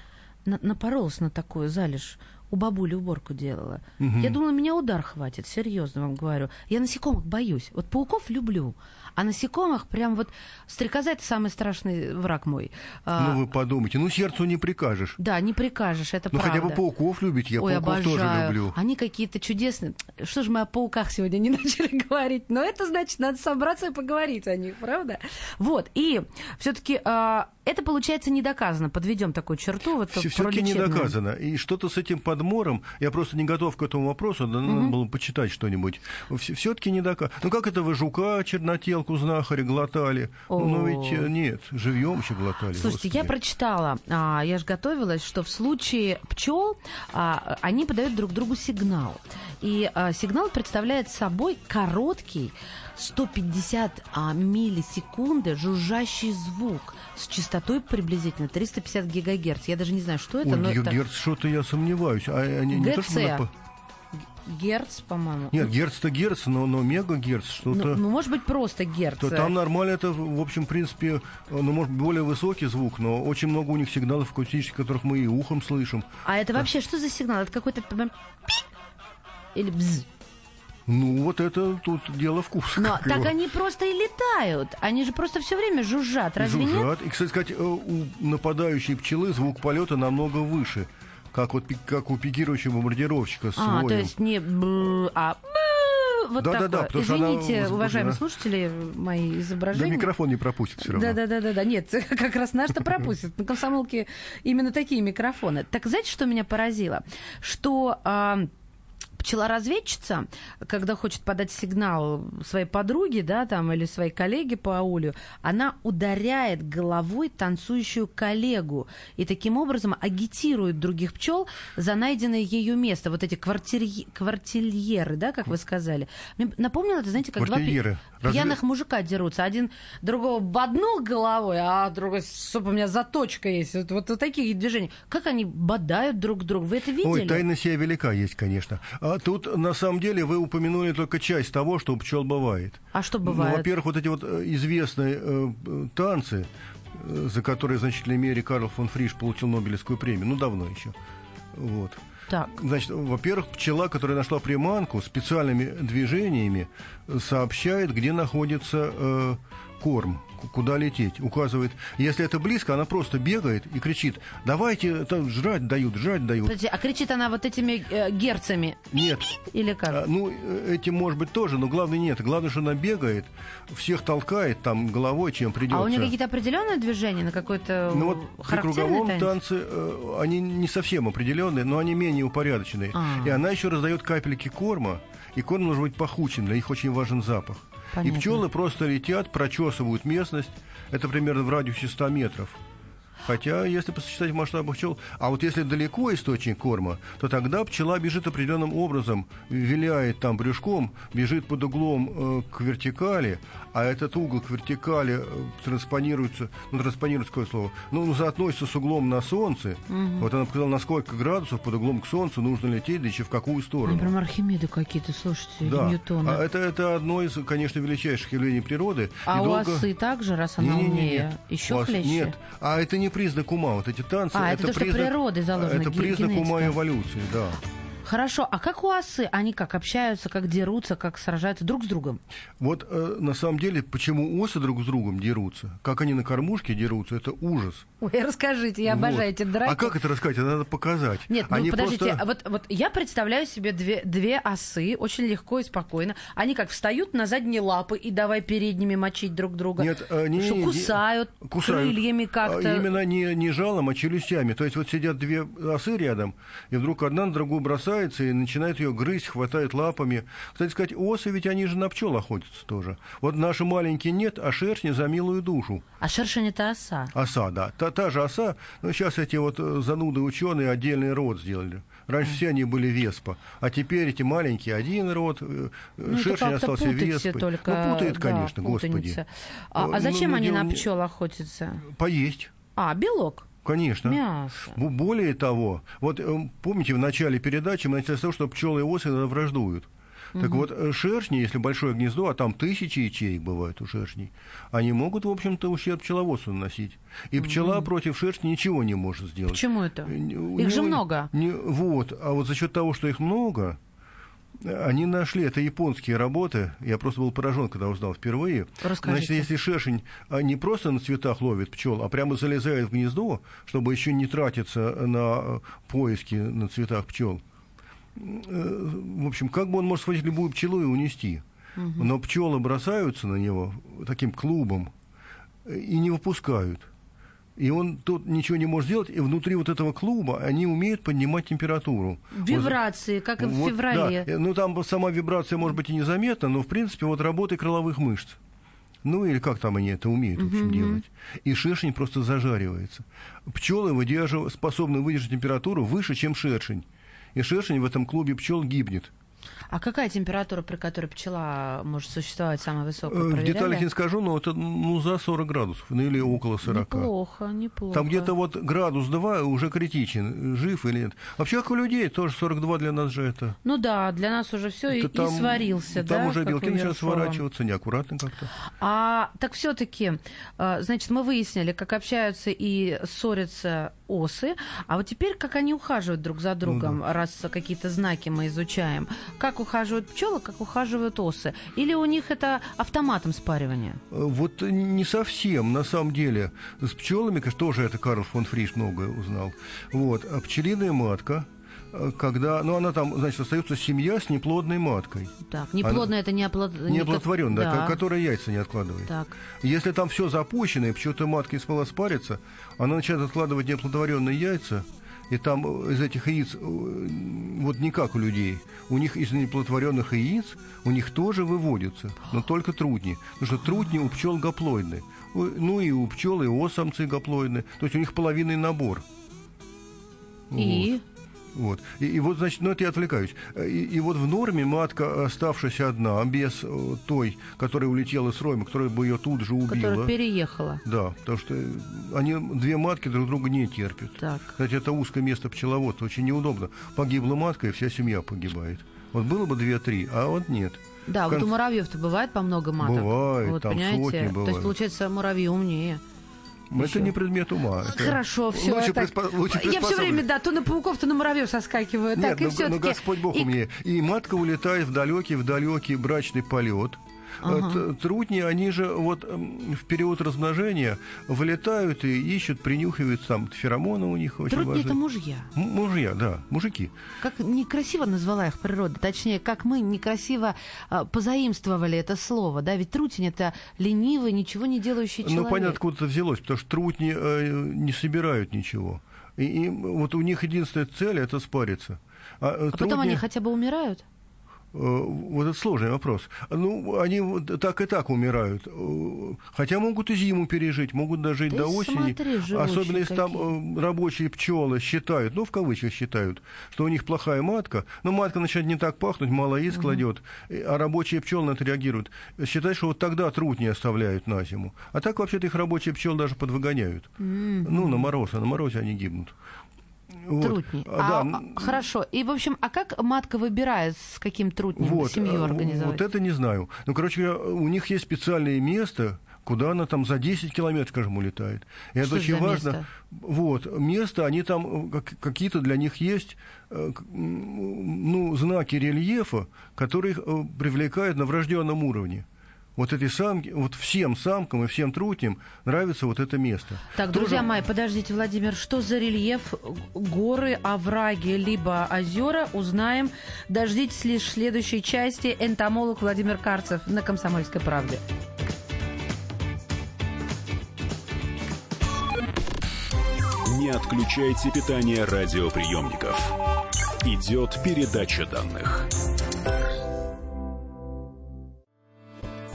Speaker 1: напоролась на такую залежь у бабули уборку делала. Угу. Я думала, меня удар хватит, серьезно вам говорю. Я насекомых боюсь. Вот пауков люблю, а насекомых прям вот стрекоза это самый страшный враг мой.
Speaker 2: А, ну вы подумайте, ну сердцу не прикажешь.
Speaker 1: Да, не прикажешь, это
Speaker 2: ну,
Speaker 1: правда.
Speaker 2: хотя бы пауков любите, я Ой, пауков
Speaker 1: обожаю.
Speaker 2: тоже люблю.
Speaker 1: Они какие-то чудесные. Что же мы о пауках сегодня не начали говорить? Но это значит, надо собраться и поговорить о них, правда? Вот, и все-таки а, это, получается, не доказано. Подведем такую черту. Вот
Speaker 2: Все-таки не доказано. И что-то с этим подмором, я просто не готов к этому вопросу, да, угу. надо было почитать что-нибудь. Все-таки не доказано. Ну как это вы жука чернотел тарелку знахаря глотали. О. Ну, ведь э, нет, живьем еще глотали.
Speaker 1: Слушайте, господи. я прочитала, а, я же готовилась, что в случае пчел а, они подают друг другу сигнал. И а, сигнал представляет собой короткий 150 а, миллисекунды жужжащий звук с частотой приблизительно 350 гигагерц. Я даже не знаю, что это.
Speaker 2: Ой,
Speaker 1: но
Speaker 2: гигагерц,
Speaker 1: это...
Speaker 2: что-то я сомневаюсь. А, они,
Speaker 1: не то, что Герц, по-моему.
Speaker 2: Нет, герц-то герц, но, но мегагерц что-то...
Speaker 1: Ну, ну, может быть, просто герц.
Speaker 2: То там нормально, это, в общем, в принципе, ну, может, более высокий звук, но очень много у них сигналов акустических, которых мы и ухом слышим.
Speaker 1: А это вообще что за сигнал? Это какой-то... Или бз?
Speaker 2: Ну, вот это тут дело вкуса.
Speaker 1: Но так его. они просто и летают. Они же просто все время жужжат, разве
Speaker 2: жужжат.
Speaker 1: нет?
Speaker 2: И, кстати сказать, э, у нападающей пчелы звук полета намного выше как вот как у пикирующего бомбардировщика
Speaker 1: А, то есть не б, а вот да, да, да, Извините, она... уважаемые слушатели, мои изображения.
Speaker 2: Да микрофон не пропустит все равно.
Speaker 1: Да, да, да, да, да. Нет, как раз наш-то пропустит. На комсомолке именно такие микрофоны. Так знаете, что меня поразило? Что а, пчелоразведчица, когда хочет подать сигнал своей подруге, да, там, или своей коллеге по аулю, она ударяет головой танцующую коллегу и таким образом агитирует других пчел за найденное ее место. Вот эти квартирье, квартильеры, да, как вы сказали. Мне напомнило это, знаете, как два пьяных Разве... мужика дерутся. Один другого боднул головой, а другой, стоп, у меня заточка есть. Вот, вот, вот такие движения. Как они бодают друг друга? Вы это видели?
Speaker 2: Ой, тайна сия велика есть, конечно. А а тут, на самом деле, вы упомянули только часть того, что у пчел бывает.
Speaker 1: А что бывает?
Speaker 2: Ну, во-первых, вот эти вот э, известные э, танцы, э, за которые в значительной мере Карл фон Фриш получил Нобелевскую премию, ну, давно еще. Вот.
Speaker 1: Так.
Speaker 2: Значит, во-первых, пчела, которая нашла приманку, специальными движениями сообщает, где находится э, корм куда лететь, указывает. Если это близко, она просто бегает и кричит, давайте, это жрать дают, жрать дают.
Speaker 1: Подожди, а кричит она вот этими э, герцами?
Speaker 2: Нет.
Speaker 1: Или как? А,
Speaker 2: ну, этим может быть тоже, но главное нет. Главное, что она бегает, всех толкает там головой, чем придется. А
Speaker 1: у нее какие-то определенные движения на какой-то Ну вот при
Speaker 2: круговом
Speaker 1: танец?
Speaker 2: танце э, они не совсем определенные, но они менее упорядоченные. А-а-а. И она еще раздает капельки корма, и корм должен быть пахучим, для них очень важен запах. Понятно. И пчелы просто летят, прочесывают местность. Это примерно в радиусе 100 метров. Хотя, если посчитать в масштабах пчел, а вот если далеко источник корма, то тогда пчела бежит определенным образом, виляет там брюшком, бежит под углом э, к вертикали, а этот угол к вертикали э, транспонируется, ну, транспонируется какое слово, ну, ну соотносится с углом на солнце. Угу. Вот она показала, на сколько градусов под углом к солнцу нужно лететь, да еще в какую сторону.
Speaker 1: Прям Архимеды какие-то, слушайте, да. Ньютона.
Speaker 2: А это, это одно из, конечно, величайших явлений природы.
Speaker 1: А и у долго... осы также, раз она не, не, не, умнее? Еще
Speaker 2: вас...
Speaker 1: хлеще?
Speaker 2: Нет, а это не признак ума. Вот эти танцы...
Speaker 1: А, это, это то, признак, что природы заложено,
Speaker 2: Это признак генетика. ума эволюции, да.
Speaker 1: Хорошо, а как у осы? Они как общаются, как дерутся, как сражаются друг с другом?
Speaker 2: Вот э, на самом деле, почему осы друг с другом дерутся, как они на кормушке дерутся, это ужас.
Speaker 1: Ой, расскажите, я
Speaker 2: Вот.
Speaker 1: обожаю эти драки.
Speaker 2: А как это рассказать? Это надо показать.
Speaker 1: Нет, ну
Speaker 2: Они
Speaker 1: подождите,
Speaker 2: просто-
Speaker 1: а вот, вот я представляю себе две, две осы, очень легко и спокойно. Они как встают на задние лапы и давай передними мочить друг друга.
Speaker 2: Нет, э, не,
Speaker 1: Что
Speaker 2: не, не,
Speaker 1: кусают,
Speaker 2: кусают.
Speaker 1: крыльями как-то.
Speaker 2: А Именно не, не жалом, а челюстями. То есть вот сидят две осы рядом, и вдруг одна на другую бросается и начинает ее грызть, хватает лапами. Кстати сказать, осы ведь они же на пчел охотятся тоже. Вот наши маленькие нет, а шершни за милую душу.
Speaker 1: А шершень это оса.
Speaker 2: Оса, да. Та, та же оса, но сейчас эти вот э, зануды ученые отдельный род сделали. Раньше все они были веспа, а теперь эти маленькие один род, э,
Speaker 1: Ну, это
Speaker 2: шершень остался веспой.
Speaker 1: только.
Speaker 2: Ну, путает,
Speaker 1: да,
Speaker 2: конечно, господи.
Speaker 1: путаница. А,
Speaker 2: Ну,
Speaker 1: а зачем
Speaker 2: ну,
Speaker 1: они на пчел охотятся?
Speaker 2: Поесть.
Speaker 1: А, белок,
Speaker 2: Конечно.
Speaker 1: мясо.
Speaker 2: Более того, вот э, помните, в начале передачи мы начали с того, что пчелы и осы враждуют. Так вот, э, шершни, если большое гнездо, а там тысячи ячеек бывает у шершней, они могут, в общем-то, ущерб пчеловодству наносить. И пчела против шершни ничего не может сделать.
Speaker 1: Почему это?
Speaker 2: Э, у
Speaker 1: Их же много.
Speaker 2: не- вот, а вот за счет того, что их много, они нашли, это японские работы, я просто был поражен, когда узнал впервые.
Speaker 1: Расскажите.
Speaker 2: Значит, если шершень а, не просто на цветах ловит пчел, а прямо залезает в гнездо, чтобы еще не тратиться на э, поиски на цветах пчел, в общем, как бы он может схватить любую пчелу и унести? Но пчелы бросаются на него таким клубом э, и не выпускают. И он тут ничего не может сделать, и внутри вот этого клуба они умеют поднимать температуру.
Speaker 1: Вибрации, как и в
Speaker 2: Вот,
Speaker 1: феврале.
Speaker 2: да. Ну, там сама вибрация может быть и незаметна, но, в принципе, вот работа крыловых мышц. Ну, или как там они это умеют, в общем, делать. И шершень просто зажаривается. Пчелы выдержив- способны выдержать температуру выше, чем шершень. И шершень в этом клубе пчел гибнет.
Speaker 1: А какая температура, при которой пчела может существовать самая высокая?
Speaker 2: Э, В
Speaker 1: Проверяли?
Speaker 2: деталях не скажу, но это ну, за 40 градусов, ну или около 40.
Speaker 1: Неплохо, неплохо.
Speaker 2: Там где-то вот градус 2 уже критичен, жив или нет. Вообще, как у людей, тоже 42 для нас же это.
Speaker 1: Ну да, для нас уже все и,
Speaker 2: это
Speaker 1: и
Speaker 2: там-
Speaker 1: сварился,
Speaker 2: Там
Speaker 1: да?
Speaker 2: уже белки начинают сворачиваться неаккуратно как-то.
Speaker 1: А так все-таки, значит, мы выяснили, как общаются и ссорятся осы, а вот теперь как они ухаживают друг за другом,
Speaker 2: Ну
Speaker 1: раз какие-то знаки мы изучаем. Как ухаживают пчелы, как ухаживают осы? Или у них это автоматом спаривание?
Speaker 2: Э, Вот не совсем, на самом деле. С пчелами, конечно, тоже это Карл фон Фриш многое узнал. Вот. А пчелиная матка, э, когда, ну, она там, значит, остается семья с неплодной маткой.
Speaker 1: Так, неплодно это не оплод... не
Speaker 2: Неоплодотворенная, да. которая яйца не откладывает.
Speaker 1: Так.
Speaker 2: Если там все запущено, и почему-то матка не смогла спариться, она начинает откладывать неоплодотворенные яйца, и там э, из этих яиц, э, вот не как у людей, у них из неплодотворенных яиц, у них тоже выводятся, но только трутни. Потому что трутни у пчел гаплоидны. Ну и у пчел, и ос самцы гаплоидны. То есть у них половинный набор.
Speaker 1: И?
Speaker 2: Вот. И, и вот, значит, ну это я отвлекаюсь. И, и вот в норме матка, оставшаяся одна, без э, той, которая улетела с Ройма, которая бы ее тут же убила.
Speaker 1: Которая переехала.
Speaker 2: Да, потому что они, две матки друг друга не терпят.
Speaker 1: Так.
Speaker 2: Кстати, это узкое место пчеловодства, очень неудобно. Погибла матка, и вся семья погибает. Вот было бы две-три, а вот нет.
Speaker 1: Да,
Speaker 2: В
Speaker 1: вот у муравьев-то бывает по много маток.
Speaker 2: Бывает,
Speaker 1: вот,
Speaker 2: там
Speaker 1: понимаете?
Speaker 2: сотни
Speaker 1: То есть,
Speaker 2: бывает.
Speaker 1: получается, муравьи умнее.
Speaker 2: Это
Speaker 1: Еще.
Speaker 2: не предмет ума. это
Speaker 1: Хорошо, все.
Speaker 2: Лучше, приспо- лучше
Speaker 1: Я все время, да, то на пауков, то на муравьев соскакиваю.
Speaker 2: Нет,
Speaker 1: так, и
Speaker 2: ну,
Speaker 1: все
Speaker 2: ну, Господь Бог умнее. И матка улетает в далекий, в далекий брачный полет.
Speaker 1: Ага.
Speaker 2: Т- Трутни, они же вот м, в период размножения вылетают и ищут, принюхиваются, там феромоны у них очень важны.
Speaker 1: это мужья.
Speaker 2: М- Мужья, да, мужики.
Speaker 1: Как некрасиво назвала их природа, точнее, как мы некрасиво а, позаимствовали это слово, да, ведь трутень это ленивый, ничего не делающий человек.
Speaker 2: Ну, понятно, откуда это взялось, потому что трутни э, не собирают ничего. И, и вот у них единственная цель – это спариться. А, э,
Speaker 1: А потом
Speaker 2: трутни-
Speaker 1: они хотя бы умирают?
Speaker 2: Э, Вот это сложный вопрос. Ну, они вот так и так умирают. Э, Хотя могут и зиму пережить, могут дожить
Speaker 1: Ты
Speaker 2: до осени.
Speaker 1: смотри,
Speaker 2: Особенно если там
Speaker 1: какие.
Speaker 2: э, рабочие пчелы считают, ну, в кавычках считают, что у них плохая матка. Но матка начинает не так пахнуть, мало яиц кладет, и- а рабочие пчелы на это реагируют. Считают, что вот тогда труд не оставляют на зиму. А так вообще-то их рабочие пчелы даже подвыгоняют. Ну, на мороз, а на морозе они гибнут. Вот.
Speaker 1: Трутни.
Speaker 2: А,
Speaker 1: А,
Speaker 2: да,
Speaker 1: а, хорошо. И, в общем, а как матка выбирает, с каким трутнем
Speaker 2: Вот,
Speaker 1: семью
Speaker 2: э,
Speaker 1: организовать?
Speaker 2: Вот это не знаю. Ну, короче говоря, у них есть специальное место, куда она там за 10 километров, скажем, улетает. И это очень важно.
Speaker 1: Место?
Speaker 2: Вот, место, они там, как, какие-то для них есть, ну, знаки рельефа, которые привлекают на врожденном уровне вот эти самки, вот всем самкам и всем трутням нравится вот это место.
Speaker 1: Так, Тоже... друзья мои, подождите, Владимир, что за рельеф горы, овраги, либо озера, узнаем. Дождитесь лишь следующей части. Энтомолог Владимир Карцев на «Комсомольской правде».
Speaker 3: Не отключайте питание радиоприемников. Идет передача данных.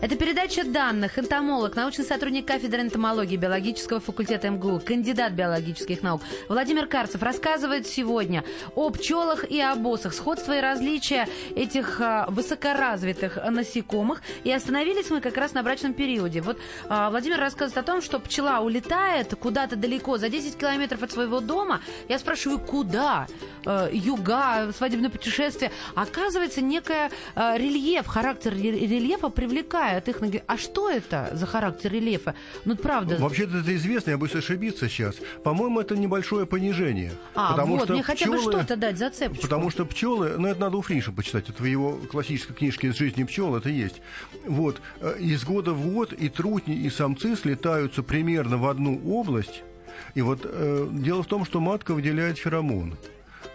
Speaker 1: Это передача данных. Энтомолог, научный сотрудник кафедры энтомологии биологического факультета МГУ, кандидат биологических наук Владимир Карцев рассказывает сегодня о пчелах и о босах, сходство и различия этих а, высокоразвитых насекомых. И остановились мы как раз на брачном периоде. Вот а, Владимир рассказывает о том, что пчела улетает куда-то далеко, за 10 километров от своего дома. Я спрашиваю, куда? Э, юга, свадебное путешествие. Оказывается, некая э, рельеф, характер рельефа привлекает от их ноги. А что это за характер рельефа? Ну, правда.
Speaker 2: Вообще-то это известно, я боюсь ошибиться сейчас. По-моему, это небольшое понижение.
Speaker 1: А, потому вот, что мне хотя бы что-то дать, зацепочку.
Speaker 2: Потому что пчелы, ну, это надо у Фриша почитать, это в его классической книжке из жизни пчел это есть. Вот, э, из года в год и трутни, и самцы слетаются примерно в одну область, и вот э, дело в том, что матка выделяет феромон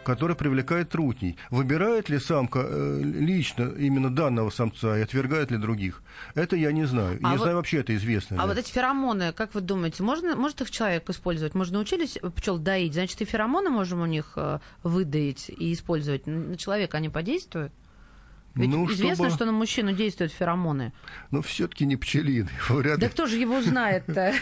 Speaker 2: который привлекает трутней. Выбирает ли самка э, лично именно данного самца и отвергает ли других? Это я не знаю. А не вот, знаю вообще, это известно.
Speaker 1: А ли. вот эти феромоны, как вы думаете, можно, может их человек использовать? Мы же научились пчел доить, значит, и феромоны можем у них э, выдоить и использовать. На человека они подействуют? Ведь ну, известно, чтобы... что на мужчину действуют феромоны.
Speaker 2: Но все-таки не пчелины. Вряд
Speaker 1: да кто же его знает-то?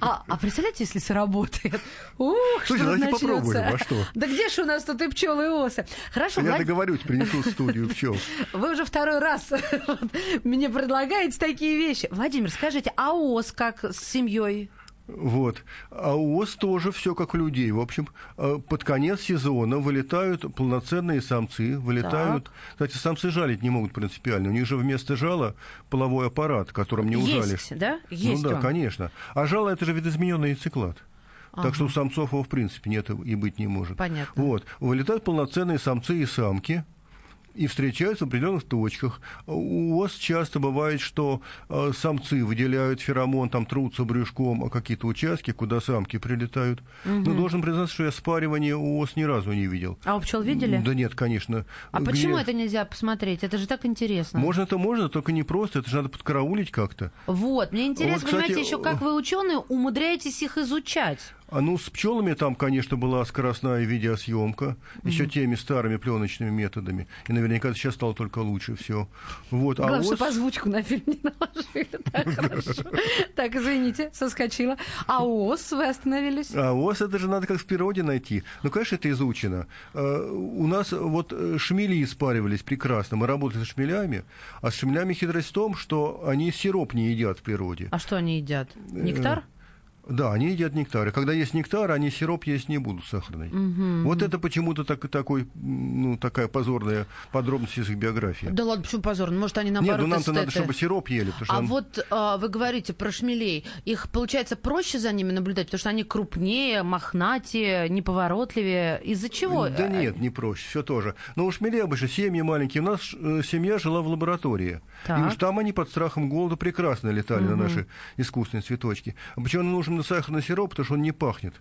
Speaker 1: А, а представляете, если сработает? Ух,
Speaker 2: Слушай, давайте попробуем, а что?
Speaker 1: Да где же у нас тут и пчелы, и осы? Хорошо,
Speaker 2: Я договорюсь, принесу в студию пчел.
Speaker 1: Вы уже второй раз мне предлагаете такие вещи. Владимир, скажите, а ос как с семьей?
Speaker 2: Вот. А у ос тоже все как у людей. В общем, э, под конец сезона вылетают полноценные самцы, вылетают... Так. Кстати, самцы жалить не могут принципиально. У них же вместо жала половой аппарат, которым не ужалишь.
Speaker 1: Есть, да? Есть
Speaker 2: ну да,
Speaker 1: он.
Speaker 2: конечно. А жало это же видоизмененный яйцеклад. Ага. Так что у самцов его в принципе нет и быть не может.
Speaker 1: Понятно.
Speaker 2: Вот. Вылетают полноценные самцы и самки и встречаются в определенных точках. У вас часто бывает, что э, самцы выделяют феромон, там трутся брюшком о какие-то участки, куда самки прилетают. Угу. Но должен признаться, что я спаривание у ос ни разу не видел.
Speaker 1: А у пчел видели?
Speaker 2: Да нет, конечно.
Speaker 1: А Где... почему это нельзя посмотреть? Это же так интересно.
Speaker 2: Можно это можно, только не просто. Это же надо подкараулить как-то.
Speaker 1: Вот, мне интересно, вот, кстати, понимаете, еще как вы ученые умудряетесь их изучать.
Speaker 2: А ну, с пчелами там, конечно, была скоростная видеосъемка, mm-hmm. еще теми старыми пленочными методами. И наверняка сейчас стало только лучше все. Вот.
Speaker 1: А Главное, ос... чтобы озвучку на фильм не наложили. Так, хорошо. Так, извините, соскочила. А ОС вы остановились?
Speaker 2: А ОС это же надо как в природе найти. Ну, конечно, это изучено. А, у нас вот э, шмели испаривались прекрасно. Мы работали с шмелями. А с шмелями хитрость в том, что они сироп не едят в природе.
Speaker 1: А что они едят? Нектар?
Speaker 2: Да, они едят нектар. И когда есть нектар, они сироп есть не будут сахарный. Угу. Вот это почему-то так, такой, ну, такая позорная подробность из их биографии.
Speaker 1: Да ладно, почему позорная? Может, они наоборот
Speaker 2: Нет, ну нам-то надо, чтобы сироп ели.
Speaker 1: А
Speaker 2: он...
Speaker 1: вот а, вы говорите про шмелей. Их, получается, проще за ними наблюдать, потому что они крупнее, мохнатее, неповоротливее. Из-за чего?
Speaker 2: Да нет, не проще, все тоже. Но у шмелей обычно семьи маленькие. У нас э, семья жила в лаборатории. Так. И уж там они под страхом голода прекрасно летали угу. на наши искусственные цветочки. А почему нам нужен сахарный сироп? Потому что он не пахнет.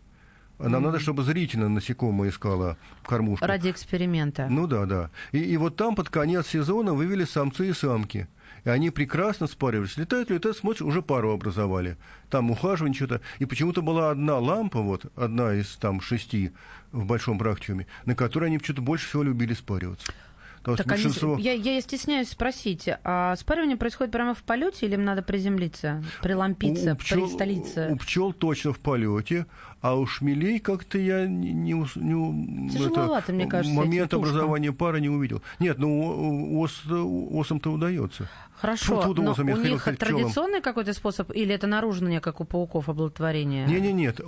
Speaker 2: Нам надо, чтобы зрительно насекомое искало кормушку.
Speaker 1: Ради эксперимента.
Speaker 2: Ну да, да. И, и вот там под конец сезона вывели самцы и самки. И они прекрасно спаривались. Летают, летают, смотришь, уже пару образовали. Там ухаживание что-то. И почему-то была одна лампа, вот, одна из там шести в большом практикуме, на которой они что-то больше всего любили спариваться.
Speaker 1: Потому так большинство... они, я, я стесняюсь спросить, а спаривание происходит прямо в полете или им надо приземлиться, прилампиться,
Speaker 2: у пчел,
Speaker 1: пристолиться?
Speaker 2: У пчел точно в полете, а у шмелей как-то я не, не, не
Speaker 1: это, мне кажется,
Speaker 2: момент образования пары не увидел. Нет, ну ос, осам-то удается.
Speaker 1: Хорошо, Фу, но у них традиционный какой-то способ, или это наружное, как у пауков, оплодотворение?
Speaker 2: Не, не, нет,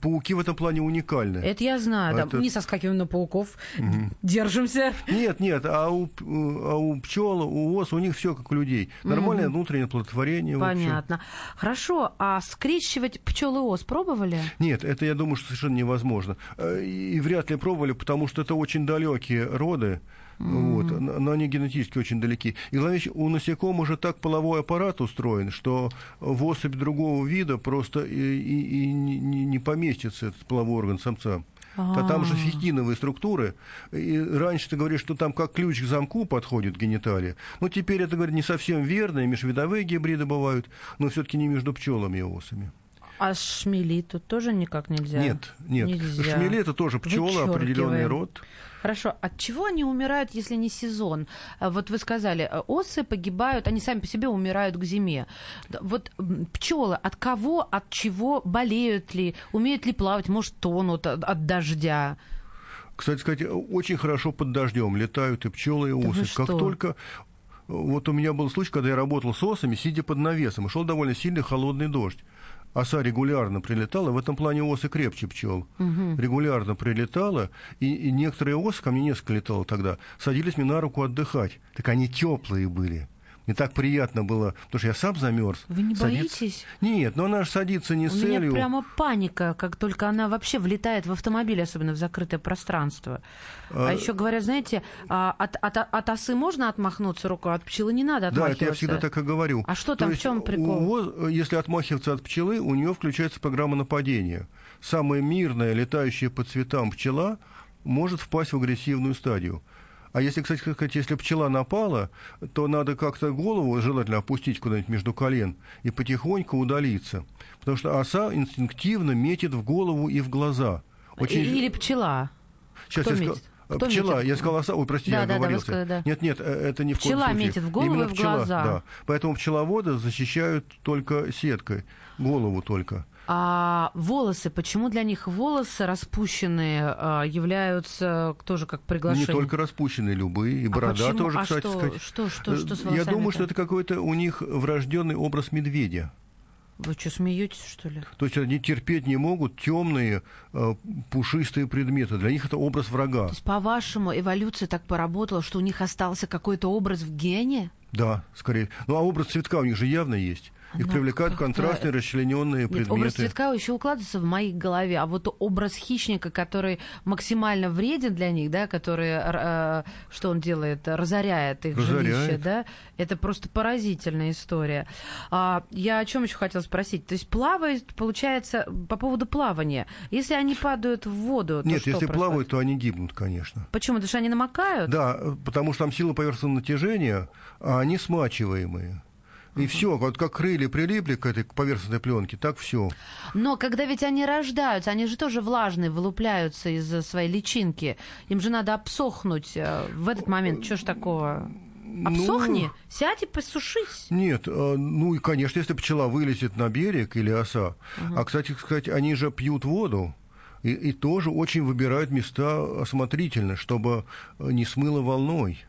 Speaker 2: пауки в этом плане уникальны.
Speaker 1: Это я знаю, это... не соскакиваем на пауков, угу. держимся.
Speaker 2: Нет, нет, а у, а у пчел, у ос, у них все как у людей. Нормальное угу. внутреннее оплодотворение.
Speaker 1: Понятно. Хорошо, а скрещивать пчел и ос пробовали?
Speaker 2: Нет, это я думаю, что совершенно невозможно. Э, и вряд ли пробовали, потому что это очень далекие роды. Mm-hmm. Вот, но они генетически очень далеки. И главное, у насекомых уже так половой аппарат устроен, что в особь другого вида просто и, и, и не, не поместится этот половой орган самца. А там же фитиновые структуры. И раньше ты говоришь, что там как ключ к замку подходит гениталия. Но теперь это, говорит, не совсем верно. И межвидовые гибриды бывают, но все-таки не между пчелами и осами.
Speaker 1: А шмели тут тоже никак нельзя?
Speaker 2: Нет, нет.
Speaker 1: Нельзя.
Speaker 2: Шмели это тоже пчела, определенный род.
Speaker 1: Хорошо. От чего они умирают, если не сезон? А вот вы сказали, э, осы погибают, они сами по себе умирают к зиме. Вот пчелы от кого, от чего болеют ли, умеют ли плавать, может, тонут от, от дождя?
Speaker 2: Кстати сказать, очень хорошо под дождем летают и пчелы, и осы. Да как только вот у меня был случай, когда я работал с осами, сидя под навесом, и шел довольно сильный холодный дождь оса регулярно прилетала, в этом плане осы крепче пчел. Угу. Регулярно прилетала, и, и некоторые осы, ко мне несколько летало тогда, садились мне на руку отдыхать. Так они теплые были. Мне так приятно было, потому что я сам замерз.
Speaker 1: Вы не
Speaker 2: садиться...
Speaker 1: боитесь?
Speaker 2: Нет, но она же садится не
Speaker 1: У
Speaker 2: с целью.
Speaker 1: У меня прямо паника, как только она вообще влетает в автомобиль, особенно в закрытое пространство. А, а еще говорят, знаете, а, от, от, от осы можно отмахнуться рукой, от пчелы не надо отмахиваться.
Speaker 2: Да, это я всегда так и говорю.
Speaker 1: А что там, То в чем прикол?
Speaker 2: У, если отмахиваться от пчелы, у нее включается программа нападения. Самая мирная, летающая по цветам пчела может впасть в агрессивную стадию. А если, кстати сказать, если пчела напала, то надо как-то голову желательно опустить куда-нибудь между колен и потихоньку удалиться. Потому что оса инстинктивно метит в голову и в глаза.
Speaker 1: Очень... Или пчела.
Speaker 2: Сейчас Кто я метит? Скажу... Кто пчела, метит? я сказал оса, ой, прости, да, я да, оговорился. Да, сказали, да. Нет, нет, э, это не в
Speaker 1: Пчела
Speaker 2: коем
Speaker 1: случае. метит в голову
Speaker 2: Именно
Speaker 1: и в
Speaker 2: пчела,
Speaker 1: глаза.
Speaker 2: Да. Поэтому пчеловоды защищают только сеткой, голову только.
Speaker 1: А волосы, почему для них волосы распущенные а, являются тоже как приглашение?
Speaker 2: Не только распущенные, любые, и а борода почему? тоже,
Speaker 1: а
Speaker 2: кстати
Speaker 1: что,
Speaker 2: сказать.
Speaker 1: Что, что, что с волосами
Speaker 2: Я думаю, что это какой-то у них врожденный образ медведя.
Speaker 1: Вы что, смеетесь, что ли?
Speaker 2: То есть они терпеть не могут темные, э, пушистые предметы. Для них это образ врага.
Speaker 1: То есть, по-вашему, эволюция так поработала, что у них остался какой-то образ в гене?
Speaker 2: Да, скорее. Ну, а образ цветка у них же явно есть. Их ну, привлекают контрастные, расчлененные Нет, предметы.
Speaker 1: Образ цветка еще укладывается в моей голове, а вот образ хищника, который максимально вреден для них, да, который, э, что он делает, разоряет их разоряет. жилище, да, это просто поразительная история. А, я о чем еще хотела спросить? То есть плавают, получается, по поводу плавания, если они падают в воду, то
Speaker 2: Нет,
Speaker 1: что
Speaker 2: если
Speaker 1: происходит?
Speaker 2: плавают, то они гибнут, конечно.
Speaker 1: Почему? Потому что они намокают?
Speaker 2: Да, потому что там сила поверхностного натяжения, а они смачиваемые. И все, вот как крылья прилипли к этой поверхностной пленке, так все.
Speaker 1: Но когда ведь они рождаются, они же тоже влажные, вылупляются из своей личинки. Им же надо обсохнуть э, в этот момент. Что ж такого? Обсохни, ну, сядь и посушись.
Speaker 2: Нет, э, ну и, конечно, если пчела вылезет на берег или оса. Угу. А, кстати сказать, они же пьют воду. И, и тоже очень выбирают места осмотрительно, чтобы не смыло волной.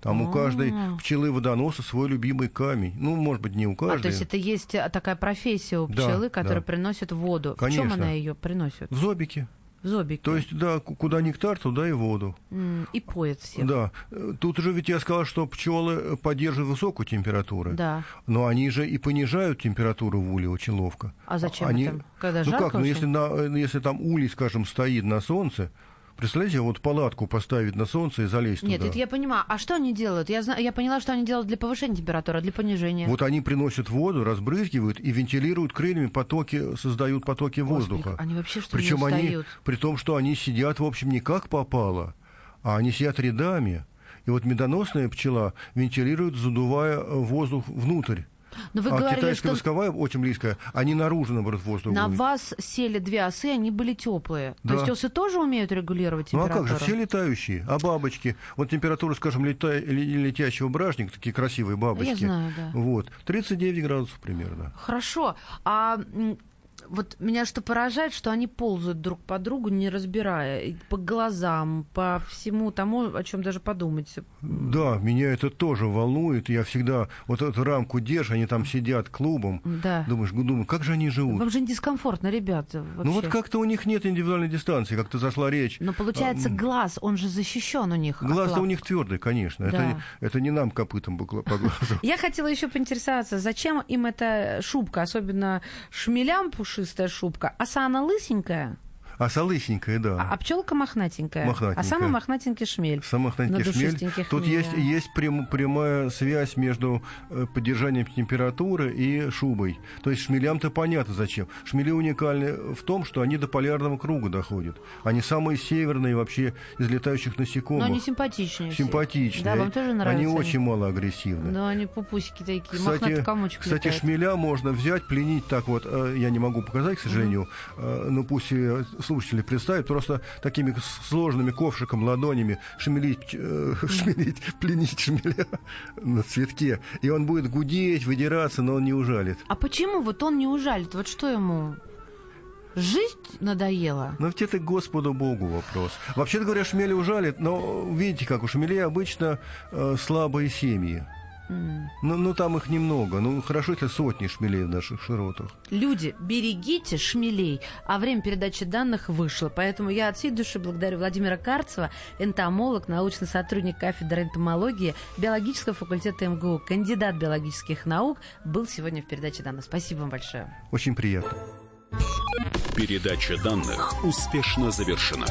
Speaker 2: Там у каждой а. пчелы водоноса свой любимый камень. Ну, может быть, не у каждой. А
Speaker 1: то есть это есть а, такая профессия у пчелы, да, которая да. приносит воду. Конечно. В чем она ее приносит?
Speaker 2: В зобике.
Speaker 1: В зобике.
Speaker 2: То есть, да, куда нектар, туда и воду.
Speaker 1: И поет всех.
Speaker 2: Да. Тут же ведь я сказал, что пчелы поддерживают высокую температуру.
Speaker 1: Да.
Speaker 2: Но они же и понижают температуру в уле очень ловко.
Speaker 1: А зачем они... это? Когда
Speaker 2: ну
Speaker 1: жарко
Speaker 2: как, ну если, на, если там улей, скажем, стоит на солнце, Представляете, вот палатку поставить на солнце и залезть
Speaker 1: Нет,
Speaker 2: туда.
Speaker 1: это я понимаю. А что они делают? Я, знаю, я поняла, что они делают для повышения температуры, а для понижения.
Speaker 2: Вот они приносят воду, разбрызгивают и вентилируют крыльями потоки, создают потоки
Speaker 1: Господи,
Speaker 2: воздуха.
Speaker 1: они вообще что
Speaker 2: Причем они,
Speaker 1: устают?
Speaker 2: при том, что они сидят, в общем, не как попало, а они сидят рядами. И вот медоносная пчела вентилирует, задувая воздух внутрь.
Speaker 1: Но вы
Speaker 2: а
Speaker 1: говорили,
Speaker 2: китайская
Speaker 1: что
Speaker 2: восковая, очень близкая, они наружу, наоборот, воздух
Speaker 1: на
Speaker 2: будут.
Speaker 1: вас сели две осы, они были теплые.
Speaker 2: Да.
Speaker 1: То есть осы тоже умеют регулировать
Speaker 2: Ну а
Speaker 1: температуру?
Speaker 2: как же, все летающие, а бабочки? Вот температура, скажем, лета... ле- летящего бражника, такие красивые бабочки.
Speaker 1: Я знаю, да.
Speaker 2: Вот, 39 градусов примерно.
Speaker 1: Хорошо. А вот меня что поражает, что они ползают друг по другу, не разбирая. По глазам, по всему тому, о чем даже подумать.
Speaker 2: Да, меня это тоже волнует. Я всегда вот эту рамку держу, они там сидят клубом.
Speaker 1: Да.
Speaker 2: Думаешь, думаю, как же они живут?
Speaker 1: Вам же не дискомфортно, ребята. Вообще.
Speaker 2: Ну вот как-то у них нет индивидуальной дистанции, как-то зашла речь.
Speaker 1: Но получается, глаз, он же защищен у них.
Speaker 2: Глаз-то
Speaker 1: лап.
Speaker 2: у них твердый, конечно.
Speaker 1: Да.
Speaker 2: Это, не- это не нам копытом по глазу.
Speaker 1: Я хотела еще поинтересоваться, зачем им эта шубка, особенно шмелям пушистая шубка, оса она лысенькая,
Speaker 2: А солысенькая, да.
Speaker 1: а, а пчелка мохнатенькая.
Speaker 2: Мохнатенькая.
Speaker 1: А самый мохнатенький шмель.
Speaker 2: Самых
Speaker 1: на
Speaker 2: шмель.
Speaker 1: душистеньких
Speaker 2: Тут
Speaker 1: хмеля.
Speaker 2: есть, есть прям- прямая связь между э, поддержанием температуры и шубой. То есть шмелям-то понятно зачем. Шмели уникальны в том, что они до полярного круга доходят. Они самые северные вообще из летающих
Speaker 1: Но
Speaker 2: насекомых.
Speaker 1: они симпатичнее. все.
Speaker 2: Симпатичные.
Speaker 1: Да, вам тоже нравятся
Speaker 2: Они очень мало агрессивны.
Speaker 1: Да, они пупусики такие,
Speaker 2: Кстати,
Speaker 1: комочек
Speaker 2: кстати
Speaker 1: летает.
Speaker 2: шмеля можно взять, пленить так вот. э, Я не могу показать, к сожалению, э, но пусть э, слушатели представят. Просто такими сложными ковшиком, ладонями шмелить, э, шмелить, пленить шмеля на цветке. И он будет гудеть, выдираться, но он не ужалит.
Speaker 1: А почему вот он не ужалит? Вот что ему? Жизнь надоела?
Speaker 2: Но ведь это Господу Богу вопрос. Вообще-то говоря, шмели ужалит, но видите, как у шмелей обычно э, слабые семьи. Ну, ну, там их немного. Ну, хорошо, если сотни шмелей в наших широтах.
Speaker 1: Люди, берегите шмелей. А время передачи данных вышло. Поэтому я от всей души благодарю Владимира Карцева, энтомолог, научный сотрудник кафедры энтомологии биологического факультета МГУ, кандидат биологических наук, был сегодня в передаче данных. Спасибо вам большое.
Speaker 2: Очень приятно.
Speaker 3: Передача данных успешно завершена.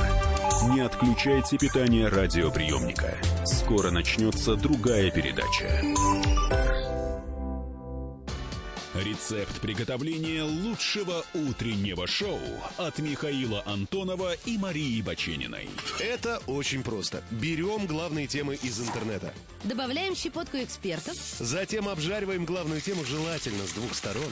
Speaker 3: Не отключайте питание радиоприемника. Скоро начнется другая передача. Рецепт приготовления лучшего утреннего шоу от Михаила Антонова и Марии Бачениной.
Speaker 5: Это очень просто. Берем главные темы из интернета.
Speaker 6: Добавляем щепотку экспертов,
Speaker 5: Затем обжариваем главную тему желательно с двух сторон.